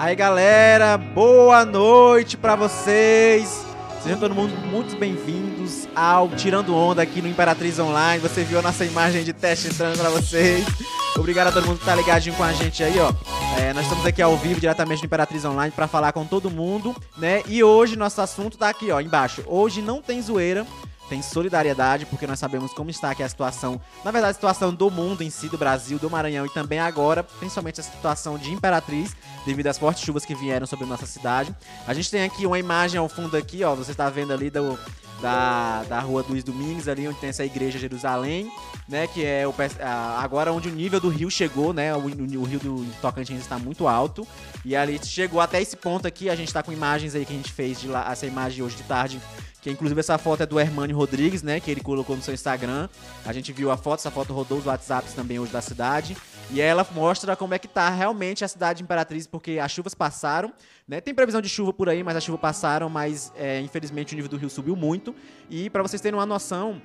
Aí galera, boa noite pra vocês. Sejam todo mundo muito bem-vindos ao Tirando Onda aqui no Imperatriz Online. Você viu a nossa imagem de teste entrando pra vocês. Obrigado a todo mundo que tá ligadinho com a gente aí, ó. É, nós estamos aqui ao vivo, diretamente no Imperatriz Online, pra falar com todo mundo, né? E hoje nosso assunto tá aqui, ó, embaixo. Hoje não tem zoeira tem solidariedade, porque nós sabemos como está aqui a situação, na verdade, a situação do mundo em si, do Brasil, do Maranhão e também agora, principalmente a situação de Imperatriz, devido às fortes chuvas que vieram sobre nossa cidade. A gente tem aqui uma imagem ao fundo aqui, ó, você está vendo ali do, da, da rua Luiz Domingues, ali onde tem essa igreja Jerusalém, né, que é o, agora onde o nível do rio chegou, né, o, o rio do Tocantins está muito alto, e ali chegou até esse ponto aqui, a gente está com imagens aí que a gente fez de lá, essa imagem hoje de tarde, que inclusive essa foto é do Hermânio Rodrigues, né? Que ele colocou no seu Instagram. A gente viu a foto, essa foto rodou os WhatsApps também hoje da cidade. E ela mostra como é que tá realmente a cidade de Imperatriz, porque as chuvas passaram, né? Tem previsão de chuva por aí, mas as chuvas passaram, mas é, infelizmente o nível do rio subiu muito. E para vocês terem uma noção,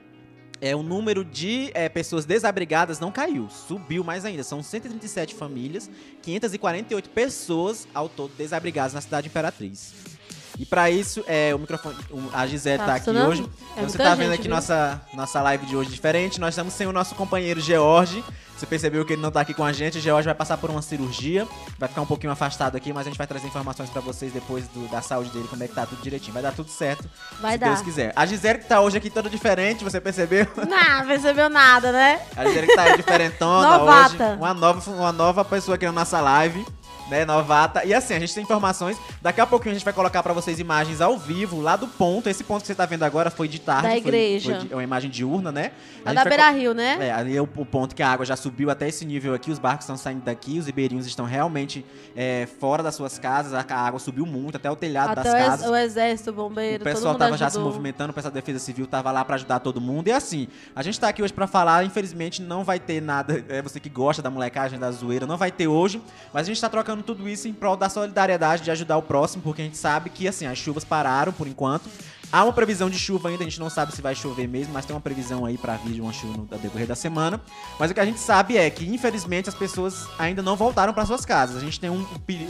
é, o número de é, pessoas desabrigadas não caiu, subiu mais ainda. São 137 famílias, 548 pessoas ao todo desabrigadas na cidade de Imperatriz. E para isso, é, o microfone, a Gisele tá, tá aqui hoje. É então você tá vendo aqui nossa, nossa live de hoje diferente. Nós estamos sem o nosso companheiro George. Você percebeu que ele não tá aqui com a gente. O George vai passar por uma cirurgia. Vai ficar um pouquinho afastado aqui, mas a gente vai trazer informações para vocês depois do, da saúde dele, como é que tá tudo direitinho. Vai dar tudo certo. Vai se dar. Deus quiser. A Gisele que tá hoje aqui toda diferente, você percebeu? Não, percebeu nada, né? A Gisele que tá aí diferentona Novata. hoje. Uma nova, uma nova pessoa aqui na nossa live né, novata. E assim, a gente tem informações. Daqui a pouquinho a gente vai colocar para vocês imagens ao vivo, lá do ponto. Esse ponto que você tá vendo agora foi de tarde. Da igreja. Foi, foi uma imagem diurna, né? A da Beira Rio, né? É, ali é o, o, ponto que a água já subiu até esse nível aqui. Os barcos estão saindo daqui, os ribeirinhos estão realmente é, fora das suas casas. A, a, água subiu muito, até o telhado até das o casas. O exército, o bombeiro, O pessoal tava já se movimentando, o pessoal da Defesa Civil tava lá para ajudar todo mundo. E assim, a gente tá aqui hoje para falar, infelizmente não vai ter nada. É você que gosta da molecagem, da zoeira, não vai ter hoje. Mas a gente tá trocando tudo isso em prol da solidariedade de ajudar o próximo, porque a gente sabe que assim, as chuvas pararam por enquanto. Há uma previsão de chuva ainda, a gente não sabe se vai chover mesmo, mas tem uma previsão aí para vir de uma chuva no decorrer da semana. Mas o que a gente sabe é que, infelizmente, as pessoas ainda não voltaram para suas casas. A gente tem um,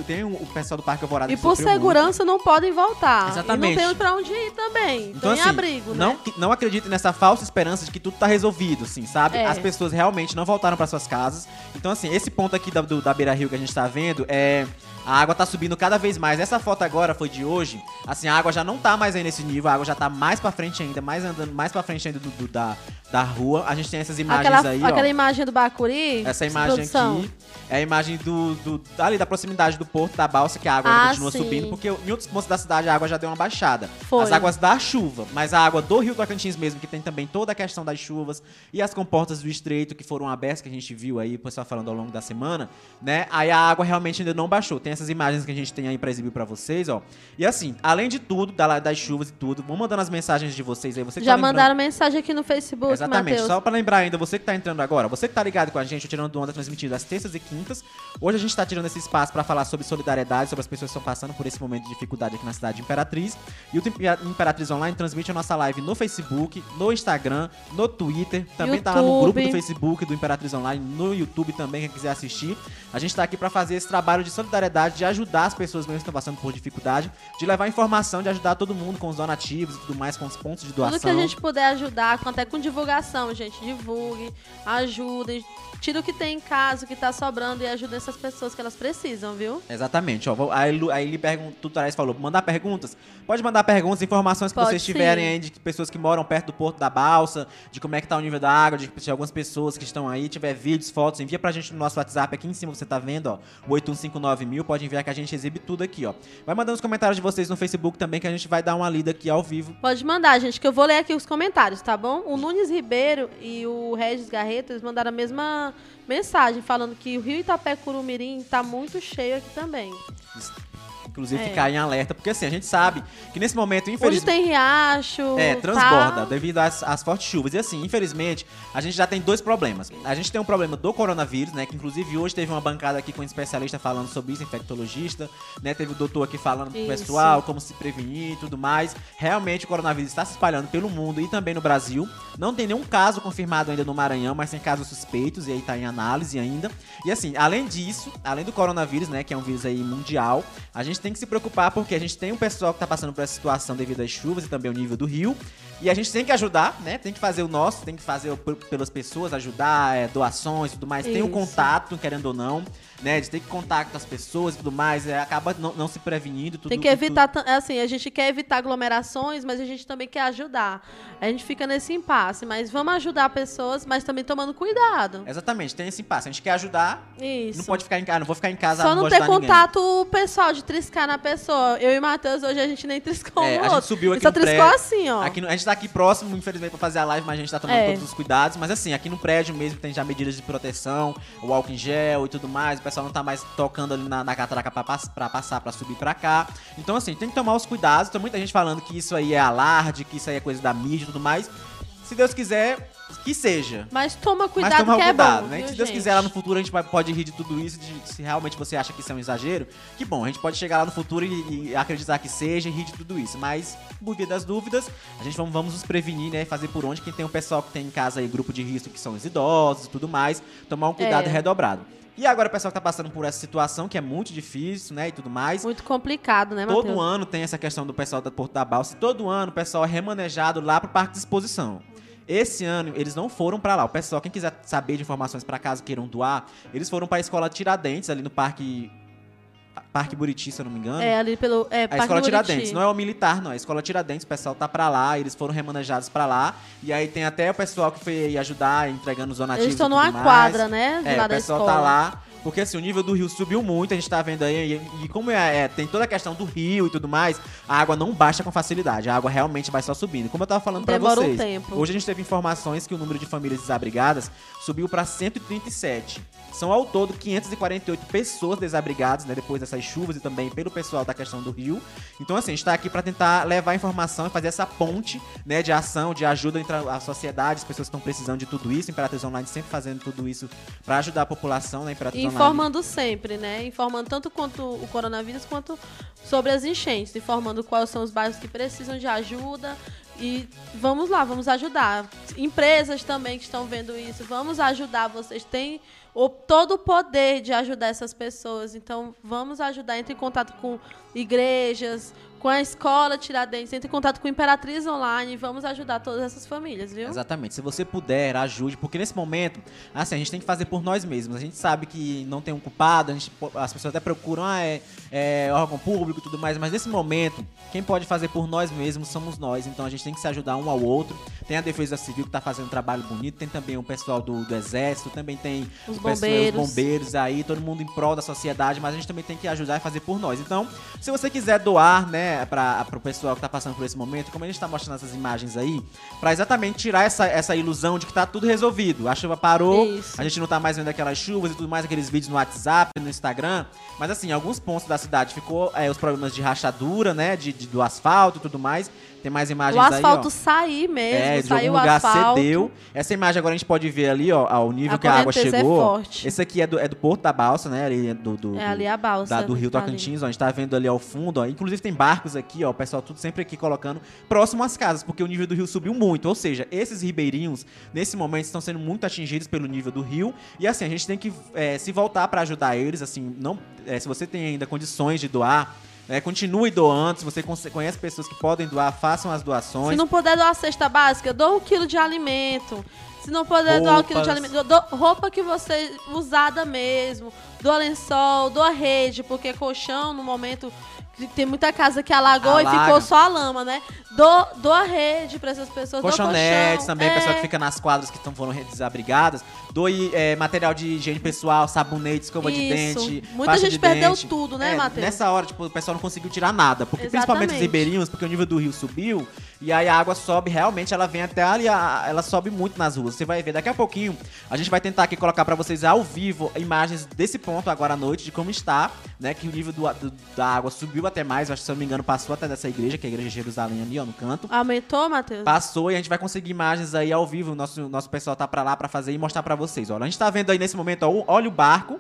tem um, o pessoal do Parque Alvorada E por segurança muito. não podem voltar. Exatamente. E não tem pra onde ir também. Então, tem assim, abrigo, né? Não, não acredite nessa falsa esperança de que tudo tá resolvido, assim, sabe? É. As pessoas realmente não voltaram para suas casas. Então, assim, esse ponto aqui da, do, da Beira Rio que a gente tá vendo é a água tá subindo cada vez mais. Essa foto agora foi de hoje. Assim, a água já não tá mais aí nesse nível, a água já tá mais pra frente ainda, mais andando mais pra frente ainda do, do da, da rua. A gente tem essas imagens aquela, aí, Aquela ó. imagem do Bacuri. Essa imagem aqui é a imagem do, do ali da proximidade do porto da balsa, que a água ah, continua sim. subindo, porque em outros pontos da cidade a água já deu uma baixada. Foi. As águas da chuva, mas a água do Rio Tocantins mesmo, que tem também toda a questão das chuvas e as comportas do estreito que foram abertas, que a gente viu aí, o pessoal falando ao longo da semana, né? Aí a água realmente ainda não baixou. Tem essas imagens que a gente tem aí pra exibir pra vocês, ó. E assim, além de tudo, das chuvas e tudo, vão mandando as mensagens de vocês aí. Você Já tá mandaram mensagem aqui no Facebook, Exatamente. Mateus. Só pra lembrar ainda, você que tá entrando agora, você que tá ligado com a gente, o Tirando do Onda transmitido às terças e quintas. Hoje a gente tá tirando esse espaço para falar sobre solidariedade, sobre as pessoas que estão passando por esse momento de dificuldade aqui na cidade de Imperatriz. E o Imperatriz Online transmite a nossa live no Facebook, no Instagram, no Twitter. Também YouTube. tá lá no grupo do Facebook do Imperatriz Online, no YouTube também, quem quiser assistir. A gente tá aqui para fazer esse trabalho de solidariedade, de ajudar as pessoas mesmo que estão passando por dificuldade, de levar informação, de ajudar todo mundo com os donativos e tudo mais, com os pontos de doação. Tudo que a gente puder ajudar, até com divulgação, gente. Divulgue, ajudem. Tira o que tem em casa, o que tá sobrando e ajuda essas pessoas que elas precisam, viu? Exatamente. Ó, aí, aí ele pergunta, Tutorais falou, mandar perguntas? Pode mandar perguntas, informações que Pode vocês sim. tiverem aí de pessoas que moram perto do Porto da Balsa, de como é que tá o nível da água, de, de algumas pessoas que estão aí, tiver vídeos, fotos, envia pra gente no nosso WhatsApp aqui em cima, você tá vendo, ó, o 8159 mil, pode enviar que a gente exibe tudo aqui, ó. Vai mandando os comentários de vocês no Facebook também, que a gente vai dar uma lida aqui ao vivo. Pode mandar, gente, que eu vou ler aqui os comentários, tá bom? O Nunes Ribeiro e o Regis Garreto, eles mandaram a mesma mensagem, falando que o rio Itapé Curumirim tá muito cheio aqui também. Inclusive É. ficar em alerta, porque assim, a gente sabe que nesse momento, infelizmente. tem riacho. É, transborda tá? devido às, às fortes chuvas. E assim, infelizmente, a gente já tem dois problemas. A gente tem um problema do coronavírus, né? Que inclusive hoje teve uma bancada aqui com um especialista falando sobre isso, infectologista, né? Teve o doutor aqui falando pro Isso. pessoal como se prevenir e tudo mais. Realmente o coronavírus está se espalhando pelo mundo e também no Brasil. Não tem nenhum caso confirmado ainda no Maranhão, mas tem casos suspeitos e aí tá em análise ainda. E assim, além disso, além do coronavírus, né, que é um vírus aí mundial, a gente tem que se preocupar porque a gente tem um pessoal que tá passando por essa situação devido às chuvas e também o nível do rio. E a gente tem que ajudar, né? Tem que fazer o nosso, tem que fazer o- pelas pessoas, ajudar, é, doações e tudo mais. Tem o Isso. contato, querendo ou não, né? De ter que contato com as pessoas e tudo mais. é, acaba não, não se prevenindo. Tudo, Tem que evitar, tan- assim, a gente quer evitar aglomerações, mas a gente também quer ajudar. A gente fica nesse impasse, mas vamos ajudar pessoas, mas também tomando cuidado. Exatamente, tem esse impasse. A gente quer ajudar, Isso. não pode ficar em casa, não vou ficar em casa, Só não não ter ajudar ninguém. contato pessoal de triscar na pessoa. Eu e o Matheus hoje a gente nem triscou É, um a gente outro. subiu aqui Só triscou prédio. assim, ó. Aqui no- a gente tá aqui próximo, infelizmente, pra fazer a live, mas a gente tá tomando É. todos os cuidados. Mas assim, aqui no prédio mesmo tem já medidas de proteção, o álcool em gel e tudo mais. O pessoal não tá mais tocando ali na, na catraca pra, pra passar, pra subir pra cá. Então, assim, tem que tomar os cuidados. Tem muita gente falando que isso aí é alarde, que isso aí é coisa da mídia e tudo mais. Se Deus quiser, que seja. Mas toma Mas cuidado tomar que é cuidado, bom, né? viu, Se Deus gente? quiser lá no futuro a gente pode rir de tudo isso, de, se realmente você acha que isso é um exagero, que bom, a gente pode chegar lá no futuro e, e acreditar que seja e rir de tudo isso. Mas, por via das dúvidas, a gente vamos, vamos nos prevenir, né? Fazer por onde. Quem tem um pessoal que tem em casa aí, grupo de risco, que são os idosos e tudo mais, tomar um cuidado É. redobrado. E agora o pessoal que tá passando por essa situação, que é muito difícil, né? E tudo mais. Muito complicado, né, Matheus? Todo ano tem essa questão do pessoal da Porto da Balsa. Todo ano o pessoal é remanejado lá pro Parque de Exposição. Esse ano eles não foram pra lá. O pessoal, quem quiser saber de informações pra casa queiram doar, eles foram pra escola Tiradentes, ali no Parque Parque Buriti, se eu não me engano. É, ali pelo. É, A Parque escola do Buriti. Tiradentes, não é o militar, não. A escola Tiradentes, o pessoal tá pra lá, eles foram remanejados pra lá. E aí tem até o pessoal que foi ajudar, entregando os donativos. Eles estão numa mais. quadra, né? De É, o pessoal tá lá. Porque assim, o nível do rio subiu muito, a gente tá vendo aí. E, e como é, é, tem toda a questão do rio e tudo mais, a água não baixa com facilidade. A água realmente vai só subindo. Como eu tava falando pra Demora um vocês. tempo. Hoje a gente teve informações que o número de famílias desabrigadas subiu pra 137. São ao todo 548 pessoas desabrigadas, né? Depois dessas chuvas e também pelo pessoal da questão do rio. Então, assim, a gente tá aqui pra tentar levar informação e fazer essa ponte, né? De ação, de ajuda entre a sociedade, as pessoas que estão precisando de tudo isso. Imperatriz Online sempre fazendo tudo isso pra ajudar a população, né? Imperatriz Online. Informando sempre, né? Informando tanto quanto o coronavírus quanto sobre as enchentes, informando quais são os bairros que precisam de ajuda. E vamos lá, vamos ajudar. Empresas também que estão vendo isso, vamos ajudar. Vocês têm o, todo o poder de ajudar essas pessoas. Então, vamos ajudar. Entre em contato com igrejas, com a escola Tiradentes, entre em contato com Imperatriz Online. Vamos ajudar todas essas famílias, viu? Exatamente. Se você puder, ajude, porque nesse momento, assim, a gente tem que fazer por nós mesmos. A gente sabe que não tem um culpado, a gente, as pessoas até procuram, ah, é, é órgão público e tudo mais, mas nesse momento, quem pode fazer por nós mesmos somos nós. Então a gente tem que se ajudar um ao outro. Tem a Defesa Civil que tá fazendo um trabalho bonito, tem também o pessoal do, do Exército, também tem Os o bombeiros. os bombeiros aí, todo mundo em prol da sociedade, mas a gente também tem que ajudar e fazer por nós. Então, se você quiser doar, né, para pro pessoal que tá passando por esse momento, como a gente tá mostrando essas imagens aí, pra exatamente tirar essa, essa ilusão de que tá tudo resolvido. A chuva parou, Isso. a gente não tá mais vendo aquelas chuvas e tudo mais, aqueles vídeos no WhatsApp, no Instagram. Mas assim, em alguns pontos da cidade ficou é, os problemas de rachadura, né, de, de- do asfalto e tudo mais. Tem mais imagens O aí, ó. asfalto sair mesmo, É, de algum o lugar asfalto. cedeu. Essa imagem agora a gente pode ver ali, ó, ao nível A que a água é chegou. forte. Esse aqui é do, é do Porto da Balsa, né? Ali do, do, É ali a balsa. da- do Rio tá. Tocantins, ó, a gente tá vendo ali ao fundo, ó. Inclusive tem barcos aqui, ó, o pessoal tudo sempre aqui colocando próximo às casas, porque o nível do rio subiu muito. Ou seja, esses ribeirinhos, nesse momento, estão sendo muito atingidos pelo nível do rio. E assim, a gente tem que é, se voltar pra ajudar eles, assim, não. é, se você tem ainda condições de doar. É, continue doando, se você conhe- conhece pessoas que podem doar, façam as doações. Se não puder doar a cesta básica, doa um quilo de alimento. Se não puder doar um quilo de Roupas. alimento, doa roupa que você usada mesmo. Doa lençol, doa rede, porque colchão no momento que tem muita casa que alagou e Alaga. ficou só a lama, né? Doa, doa rede pra essas pessoas. Colchonetes também, é, pessoal que fica nas quadras que estão foram desabrigadas. Doe é, material de higiene pessoal, sabonete, escova de Isso. dente. Muita gente de perdeu dente. tudo, né, É, Matheus? Nessa hora, tipo, o pessoal não conseguiu tirar nada. Porque principalmente os ribeirinhos, porque o nível do rio subiu. E aí a água sobe, realmente ela vem até ali, ela sobe muito nas ruas. Você vai ver daqui a pouquinho, a gente vai tentar aqui colocar pra vocês ao vivo imagens desse ponto agora à noite, de como está, né? Que o nível do- do- da água subiu até mais, acho que se eu não me engano passou até dessa igreja, que é a igreja de Jerusalém ali, ó, no canto. Aumentou, Matheus? Passou e a gente vai conseguir imagens aí ao vivo. O nosso, nosso pessoal tá pra lá pra fazer e mostrar pra vocês. Olha, a gente tá vendo aí nesse momento, ó, o- olha o barco.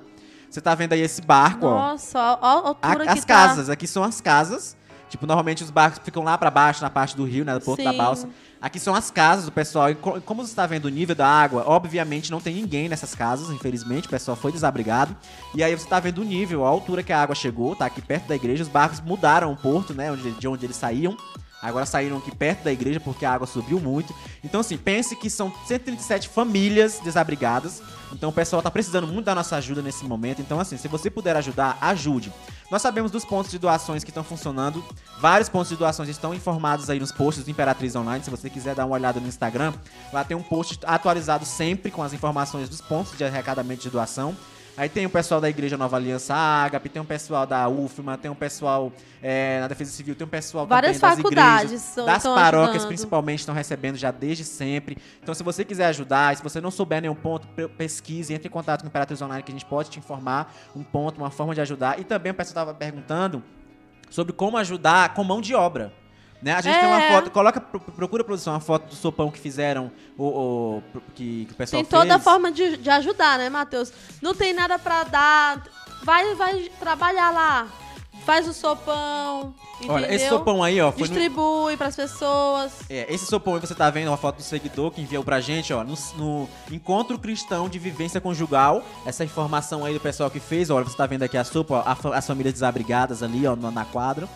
Você tá vendo aí esse barco, ó. Nossa, ó, a A- altura as que casas, aqui são as casas. Tipo, normalmente os barcos ficam lá pra baixo, na parte do rio, né? Do Porto da Sim. Balsa. Aqui são as casas do pessoal. E co- como você está vendo o nível da água, obviamente não tem ninguém nessas casas, infelizmente. O pessoal foi desabrigado. E aí você tá vendo o nível, a altura que a água chegou, tá aqui perto da igreja. Os barcos mudaram o porto, né? De onde eles saíam. Agora saíram aqui perto da igreja porque a água subiu muito. Então, assim, pense que são 137 famílias desabrigadas. Então, o pessoal tá precisando muito da nossa ajuda nesse momento. Então, assim, se você puder ajudar, ajude. Nós sabemos dos pontos de doações que estão funcionando. Vários pontos de doações estão informados aí nos posts do Imperatriz Online. Se você quiser dar uma olhada no Instagram, lá tem um post atualizado sempre com as informações dos pontos de arrecadamento de doação. Aí tem o pessoal da Igreja Nova Aliança Ágape, tem o pessoal da UFMA, tem o pessoal é, na Defesa Civil, tem o pessoal Várias também das faculdades igrejas, das paróquias ajudando. principalmente estão recebendo já desde sempre. Então se você quiser ajudar, se você não souber nenhum ponto, pe- pesquise, entre em contato com o Imperatriz Online que a gente pode te informar um ponto, uma forma de ajudar. E também o pessoal estava perguntando sobre como ajudar com mão de obra. Né? A gente tem uma É. foto, coloca, pro- procura produção, uma foto do sopão que fizeram, o, que, que o pessoal Tem toda fez. forma de, de ajudar, né, Matheus? Não tem nada pra dar. Vai, vai trabalhar lá. Faz o sopão. Entendeu? Olha, esse sopão aí, ó, foi no, Distribui pras pessoas. É, esse sopão aí você tá vendo, uma foto do seguidor que enviou pra gente, ó, no, no Encontro Cristão de Vivência Conjugal. Essa informação aí do pessoal que fez, olha, você tá vendo aqui a sopa, ó, as famílias desabrigadas ali, ó, na quadra.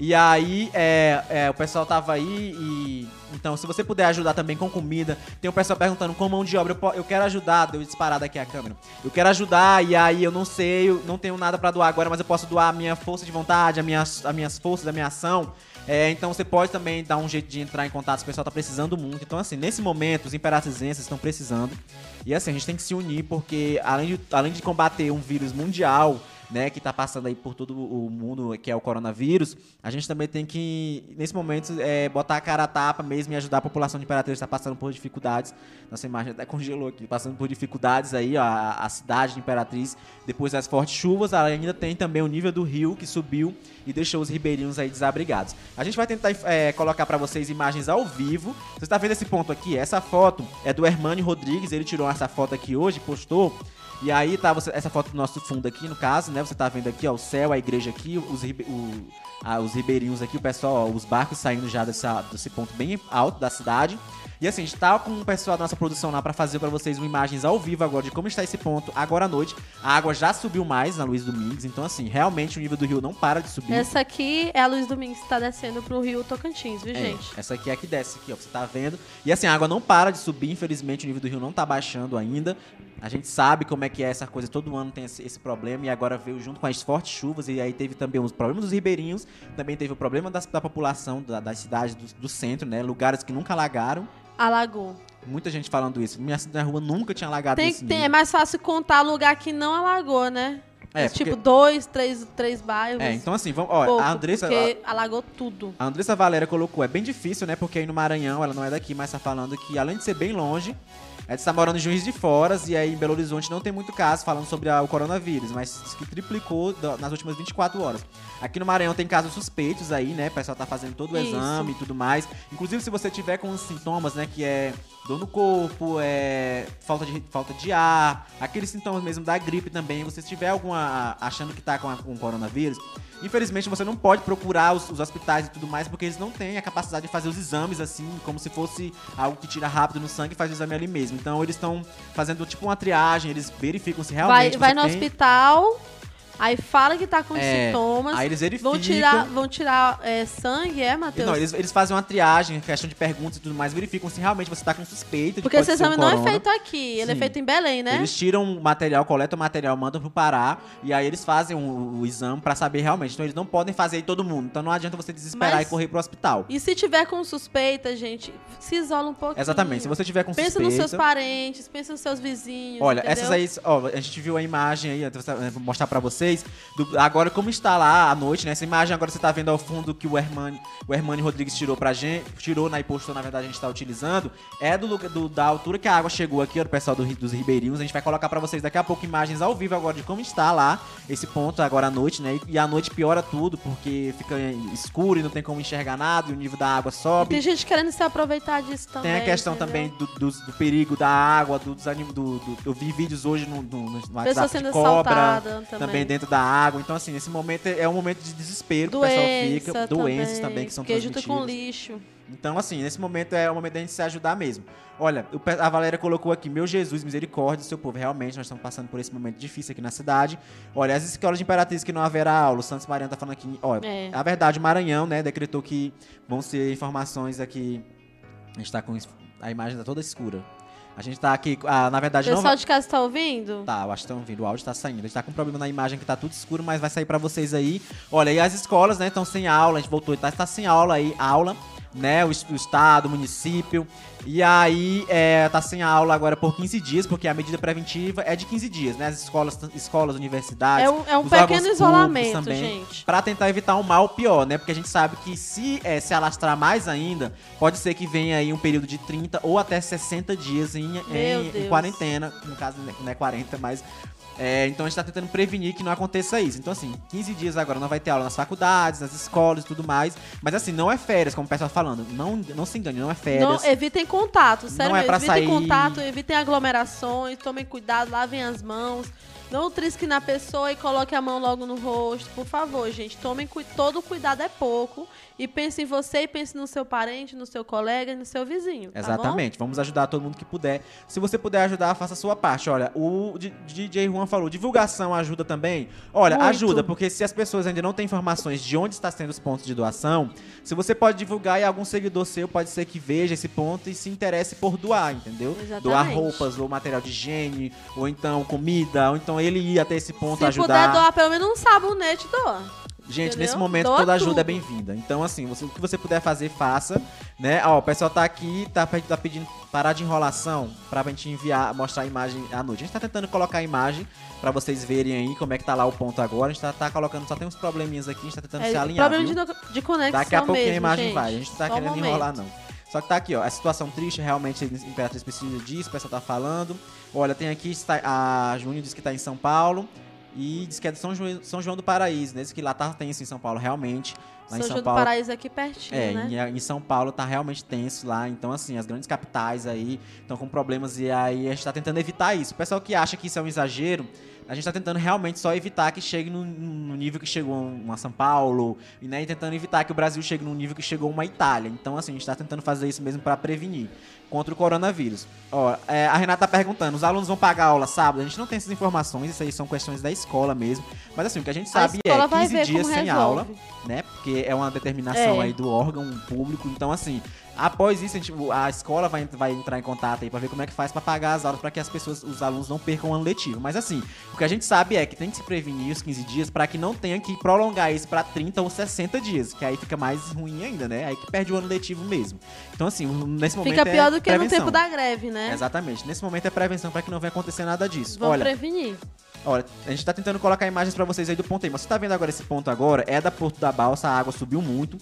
E aí, é, é, o pessoal tava aí e. Então, se você puder ajudar também com comida, tem o pessoal perguntando com mão de obra, eu, eu quero ajudar, deu disparada aqui a câmera. Eu quero ajudar, e aí eu não sei, eu não tenho nada pra doar agora, mas eu posso doar a minha força de vontade, a minha, as minhas forças, a minha ação. É, então você pode também dar um jeito de entrar em contato, o pessoal tá precisando muito. Então, assim, nesse momento, os imperatrizenses estão precisando. E assim, a gente tem que se unir, porque além de, além de combater um vírus mundial, né, que tá passando aí por todo o mundo, que é o coronavírus, a gente também tem que, nesse momento, é, botar a cara a tapa mesmo e ajudar a população de Imperatriz que está passando por dificuldades. Nossa imagem até congelou aqui, passando por dificuldades aí, ó, a, a cidade de Imperatriz, depois das fortes chuvas, ainda tem também o nível do rio que subiu e deixou os ribeirinhos aí desabrigados. A gente vai tentar é, colocar para vocês imagens ao vivo. Você está vendo esse ponto aqui? Essa foto é do Hermani Rodrigues, ele tirou essa foto aqui hoje, postou. E aí tá você- essa foto do nosso fundo aqui, no caso, né? Você tá vendo aqui, ó, o céu, a igreja aqui, os, ribe- o- ah, os ribeirinhos aqui, o pessoal, ó, os barcos saindo já dessa, desse ponto bem alto da cidade. E assim, a gente tá com o pessoal da nossa produção lá pra fazer pra vocês imagens ao vivo agora de como está esse ponto agora à noite. A água já subiu mais na Luiz Domingues, então assim, realmente o nível do rio não para de subir. Essa aqui é a Luiz Domingos que tá descendo pro rio Tocantins, viu, É, gente? essa aqui é a que desce aqui, ó, você tá vendo. E assim, a água não para de subir, infelizmente o nível do rio não tá baixando ainda. A gente sabe como é que é essa coisa, todo ano tem esse, esse problema e agora veio junto com as fortes chuvas e aí teve também os problemas dos ribeirinhos, também teve o problema das- da população da, das cidades do, do centro, né, lugares que nunca alagaram. Alagou. Muita gente falando isso. Minha, minha rua nunca tinha alagado Tem, nesse tem, é mais fácil contar lugar que não alagou, né? É, tipo, porque- dois, três, três bairros. É, então assim, vamos, ó, pouco, a Andressa, Porque alagou tudo. A Andressa Valera colocou, é bem difícil, né? Porque aí no Maranhão, ela não é daqui, mas tá falando que além de ser bem longe, ela está morando em Juiz de Foras e aí em Belo Horizonte não tem muito caso falando sobre a- o coronavírus, mas diz que triplicou nas últimas 24 horas. Aqui no Maranhão tem casos suspeitos aí, né? O pessoal tá fazendo todo o Isso. exame e tudo mais. Inclusive, se você tiver com os sintomas, né? Que é dor no corpo, é falta de, falta de ar, aqueles sintomas mesmo da gripe também, você tiver alguma. achando que tá com, a- com coronavírus, infelizmente você não pode procurar os, os hospitais e tudo mais, porque eles não têm a capacidade de fazer os exames assim, como se fosse algo que tira rápido no sangue e faz o exame ali mesmo. Então eles estão fazendo tipo uma triagem, eles verificam se Vai, realmente. vai você no tem. hospital, aí fala que tá com É, sintomas. Aí eles verificam. Vão tirar, vão tirar é, sangue, é, Matheus? Não, eles, eles fazem uma triagem, questão de perguntas e tudo mais, verificam se realmente você tá com suspeita Porque esse ser um exame não é feito aqui, ele é Sim. feito em Belém, né? Eles tiram o material, coletam o material, mandam pro Pará e aí eles fazem o, o exame pra saber realmente. Então eles não podem fazer em todo mundo. Então não adianta você desesperar Mas- e correr pro hospital. E se tiver com suspeita, gente, se isola um pouquinho. Exatamente. Se você tiver com Pensa suspeita... nos seus parentes, pensa nos seus vizinhos. Olha, entendeu? essas aí, ó, a gente viu a imagem aí, vou mostrar pra vocês. Vocês do- agora como está lá à noite, né? Essa imagem agora você tá vendo ao fundo que o Hermani, o Hermani Rodrigues tirou pra gente, tirou na e postou, na verdade a gente tá utilizando, é do, do- da altura que a água chegou aqui, ó, do pessoal do dos ribeirinhos. A gente vai colocar pra vocês daqui a pouco imagens ao vivo agora de como está lá esse ponto agora à noite, né? E, e à noite piora tudo porque fica escuro e não tem como enxergar nada e o nível da água E sobe. tem gente querendo se aproveitar disso também. Tem a questão entendeu? também do, do, do perigo da água, do desanimo do, do- Eu vi vídeos hoje no, no, no Pessoa WhatsApp sendo de cobra também. também. Dentro da água. Então, assim, nesse momento é um momento de desespero que o pessoal fica. Doença Doenças também, que são Porque junto com transmitidas. lixo. Então, assim, nesse momento é o momento da gente se ajudar mesmo. Olha, a Valéria colocou aqui, meu Jesus, misericórdia, seu povo. Realmente, nós estamos passando por esse momento difícil aqui na cidade. Olha, as escolas de Imperatriz que não haverá aula, o Santos Mariano tá falando aqui. Olha, É. a verdade, o Maranhão, né, decretou que vão ser informações aqui. A gente tá com a imagem tá toda escura. A gente tá aqui, ah, na O verdade, não pessoal vai... de casa tá ouvindo? Tá, eu acho que estão ouvindo. O áudio tá saindo. A gente tá com um problema na imagem que tá tudo escuro, mas vai sair pra vocês aí. Olha, e as escolas, né, estão sem aula. A gente voltou, tá, tá sem aula aí, aula, né? O, o estado, o município. E aí, é, tá sem aula agora por 15 dias, porque a medida preventiva é de 15 dias, né? As escolas, escolas universidades. É um, é um pequeno isolamento, também, gente. Pra tentar evitar um mal pior, né? Porque a gente sabe que se é, se alastrar mais ainda, pode ser que venha aí um período de 30 ou até 60 dias em, em- em quarentena. No caso, não é 40, mas. É, então a gente tá tentando prevenir que não aconteça isso. Então, assim, 15 dias agora não vai ter aula nas faculdades, nas escolas e tudo mais. Mas assim, não é férias, como o pessoal tá falando. Não, não se engane, não é férias. Não, evitem contato, sério Não é pra evitem sair- contato, evitem aglomerações, tomem cuidado, lavem as mãos. Não trisque na pessoa e coloque a mão logo no rosto. Por favor, gente, tomem cu- todo cuidado é pouco. E pense em você e pense no seu parente, no seu colega e no seu vizinho. tá bom? Exatamente. Vamos ajudar todo mundo que puder. Se você puder ajudar, faça a sua parte. Olha, o DJ Juan falou, divulgação ajuda também? Olha, Muito. ajuda, porque se as pessoas ainda não têm informações de onde está sendo os pontos de doação, se você pode divulgar e algum seguidor seu pode ser que veja esse ponto e se interesse por doar, entendeu? Exatamente. Doar roupas, ou material de higiene, ou então comida, ou então ele ir até esse ponto Se ajudar. puder doar pelo menos um sabonete, doa. Gente, Entendeu? nesse momento Doa toda ajuda é tudo. bem-vinda. Então, assim, você- o que você puder fazer, faça. Né? Ó, o pessoal tá aqui, tá, tá pedindo parar de enrolação pra gente enviar, mostrar a imagem à noite. A gente tá tentando colocar a imagem pra vocês verem aí como é que tá lá o ponto agora. A gente tá, tá colocando, só tem uns probleminhas aqui, a gente tá tentando se É, alinhar. problema viu? de, de conexão Daqui a pouquinho mesmo, a imagem gente. vai. A gente tá Só um querendo momento. enrolar, não. Só que tá aqui, ó. A situação triste, realmente, a Imperatriz precisa disso, o pessoal tá falando. Olha, tem aqui, a Júnior disse que tá em São Paulo. E diz que é de São João, São João do Paraíso, né? Diz que lá tá tenso em São Paulo, realmente. Lá São em São João do Paulo. Paraíso aqui pertinho, É, né? em, em São Paulo tá realmente tenso lá. Então, assim, as grandes capitais aí estão com problemas e aí a gente tá tentando evitar isso. O pessoal que acha que isso é um exagero, a gente tá tentando realmente só evitar que chegue no, no nível que chegou uma São Paulo, e né, e tentando evitar que o Brasil chegue no nível que chegou uma Itália. Então, assim, a gente tá tentando fazer isso mesmo para prevenir contra o coronavírus. Ó, é, a Renata tá perguntando, os alunos vão pagar aula sábado? A gente não tem essas informações, isso aí são questões da escola mesmo. Mas assim, o que a gente sabe a é vai 15 ver dias sem resolve. aula né? Porque é uma determinação É. aí do órgão público. Então, assim, após isso, a, gente- a escola vai, vai entrar em contato aí pra ver como é que faz pra pagar as aulas pra que as pessoas, os alunos não percam o ano letivo. Mas assim, o que a gente sabe é que tem que se prevenir os 15 dias pra que não tenha que prolongar isso pra 30 ou 60 dias, que aí fica mais ruim ainda, né? Aí que perde o ano letivo mesmo. Então, assim, nesse momento Fica pior é do que prevenção. no tempo da greve, né? Exatamente. Nesse momento é prevenção pra que não venha acontecer nada disso. Vamos Olha, prevenir. Olha, a gente tá tentando colocar imagens pra vocês aí do ponto aí, mas você tá vendo agora esse ponto agora, é da Porto da Balsa, a água subiu muito.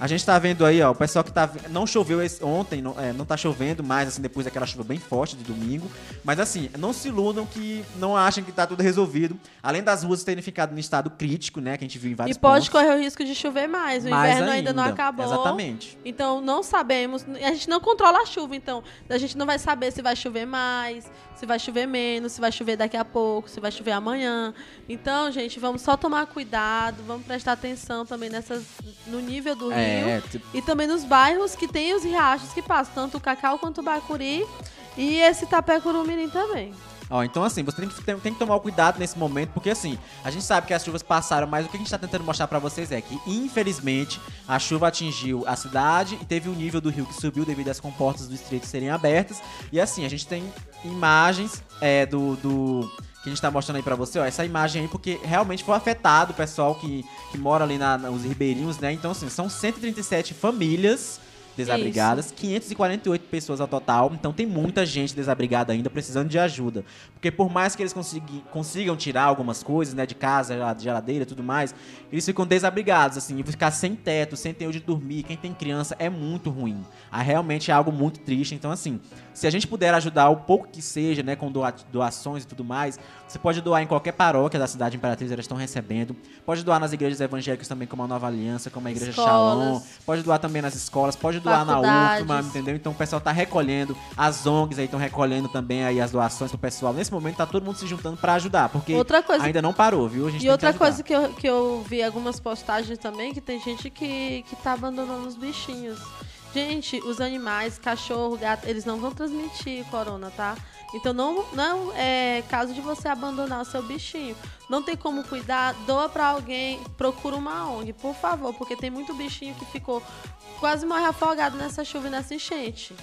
A gente tá vendo aí, ó, o pessoal que tá. Não choveu esse- ontem, não, é, não tá chovendo mais, assim, depois daquela chuva bem forte de domingo. Mas assim, não se iludam que não achem que tá tudo resolvido. Além das ruas terem ficado em estado crítico, né? Que a gente viu em vários E pode pontos. correr o risco de chover mais. O Mais inverno ainda não acabou. Exatamente. Então não sabemos, a gente não controla a chuva, então a gente não vai saber se vai chover mais, se vai chover menos, se vai chover daqui a pouco, se vai chover amanhã. Então, gente, vamos só tomar cuidado, vamos prestar atenção também nessas no nível do rio É, tipo, e também nos bairros que tem os riachos que passam, tanto o Cacau quanto o Bacuri e esse Tapé Curumirim também. Ó, então assim, você tem que, tem, tem que tomar o cuidado nesse momento, porque assim, a gente sabe que as chuvas passaram, mas o que a gente tá tentando mostrar pra vocês é que, infelizmente, a chuva atingiu a cidade e teve o nível do rio que subiu devido às comportas do estreito serem abertas. E assim, a gente tem imagens é, do. do que a gente tá mostrando aí pra você, ó, essa imagem aí, porque realmente foi afetado o pessoal que, que mora ali na, nos ribeirinhos, né? Então, assim, são 137 famílias desabrigadas, 548 pessoas ao total, então tem muita gente desabrigada ainda precisando de ajuda. Porque por mais que eles consigam, consigam tirar algumas coisas, né, de casa, de geladeira e tudo mais, eles ficam desabrigados, assim, e ficar sem teto, sem ter onde dormir, quem tem criança é muito ruim. Ah, realmente é algo muito triste, então assim, se a gente puder ajudar o pouco que seja, né, com doações e tudo mais, você pode doar em qualquer paróquia da cidade Imperatriz, elas estão recebendo. Pode doar nas igrejas evangélicas também, como a Nova Aliança, como a Igreja escolas. Shalom. Pode doar também nas escolas, pode doar na UFMA, entendeu? Então o pessoal está recolhendo, as ONGs aí estão recolhendo também aí as doações pro pessoal. Nesse momento tá todo mundo se juntando para ajudar, porque coisa... ainda não parou, viu? E outra coisa que eu, que eu vi algumas postagens também, que tem gente que, que tá abandonando os bichinhos. Gente, os animais, cachorro, gato, eles não vão transmitir corona, tá? Então não, não é caso de você abandonar o seu bichinho. Não tem como cuidar, doa para alguém, procura uma ONG, por favor, porque tem muito bichinho que ficou quase morre afogado nessa chuva e nessa enchente.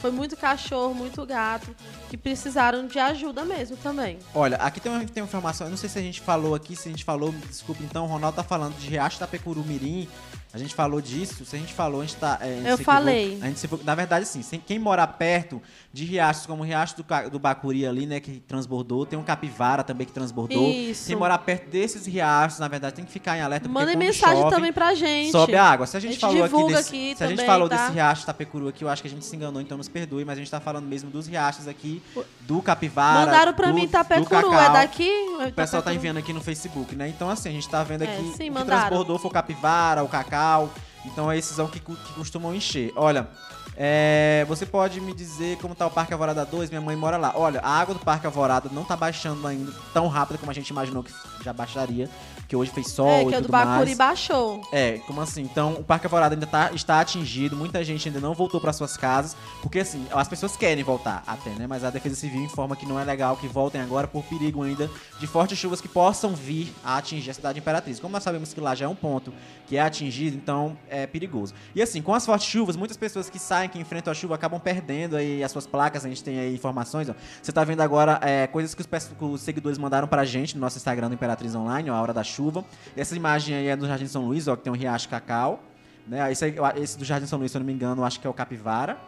Foi muito cachorro, muito gato, que precisaram de ajuda mesmo também. Olha, aqui tem uma, tem uma informação, eu não sei se a gente falou aqui, se a gente falou, desculpa então, o Ronaldo tá falando de Riacho da Pecuru Mirim, a gente falou disso, se a gente falou, a gente tá. É, eu falei. A gente se, na verdade, sim, quem mora perto de riachos, como o riacho do, do Bacuri ali, né, que transbordou, tem um capivara também que transbordou. Isso. Quem mora perto desses riachos, na verdade, tem que ficar em alerta. Mandem mensagem chove, também pra gente. Sobe a água. Se a gente, a gente falou aqui desse, aqui Se também, a gente falou tá? desse riacho Tapecuru aqui, eu acho que a gente se enganou, então nos perdoe, mas a gente tá falando mesmo dos riachos aqui, do capivara. Mandaram pra do, mim Tapecuru, é daqui? O pessoal tá enviando aqui no Facebook, né? Então, assim, a gente tá vendo é, aqui é, sim, que transbordou foi o capivara, o cacau. Então é esses que, que costumam encher. Olha, é, você pode me dizer como tá o Parque Alvorada 2? Minha mãe mora lá. Olha, a água do Parque Alvorada não tá baixando ainda tão rápido como a gente imaginou que já baixaria que hoje fez sol é, que e tudo do Bacuri mais. baixou. É, como assim? Então, o Parque Alvorada ainda tá, está atingido, muita gente ainda não voltou para suas casas, porque assim, as pessoas querem voltar até, né? Mas a Defesa Civil informa que não é legal que voltem agora por perigo ainda de fortes chuvas que possam vir a atingir a cidade imperatriz. Como nós sabemos que lá já é um ponto que é atingido, então é perigoso. E assim, com as fortes chuvas, muitas pessoas que saem, que enfrentam a chuva, acabam perdendo aí as suas placas, a gente tem aí informações, ó. Você tá vendo agora é, coisas que os, que os seguidores mandaram pra gente no nosso Instagram do Imperatriz Online, ó, a hora da chuva. Essas essa imagem aí é do Jardim São Luís, ó, que tem um riacho cacau. Né? Esse, esse do Jardim São Luís, se eu não me engano, acho que é o capivara.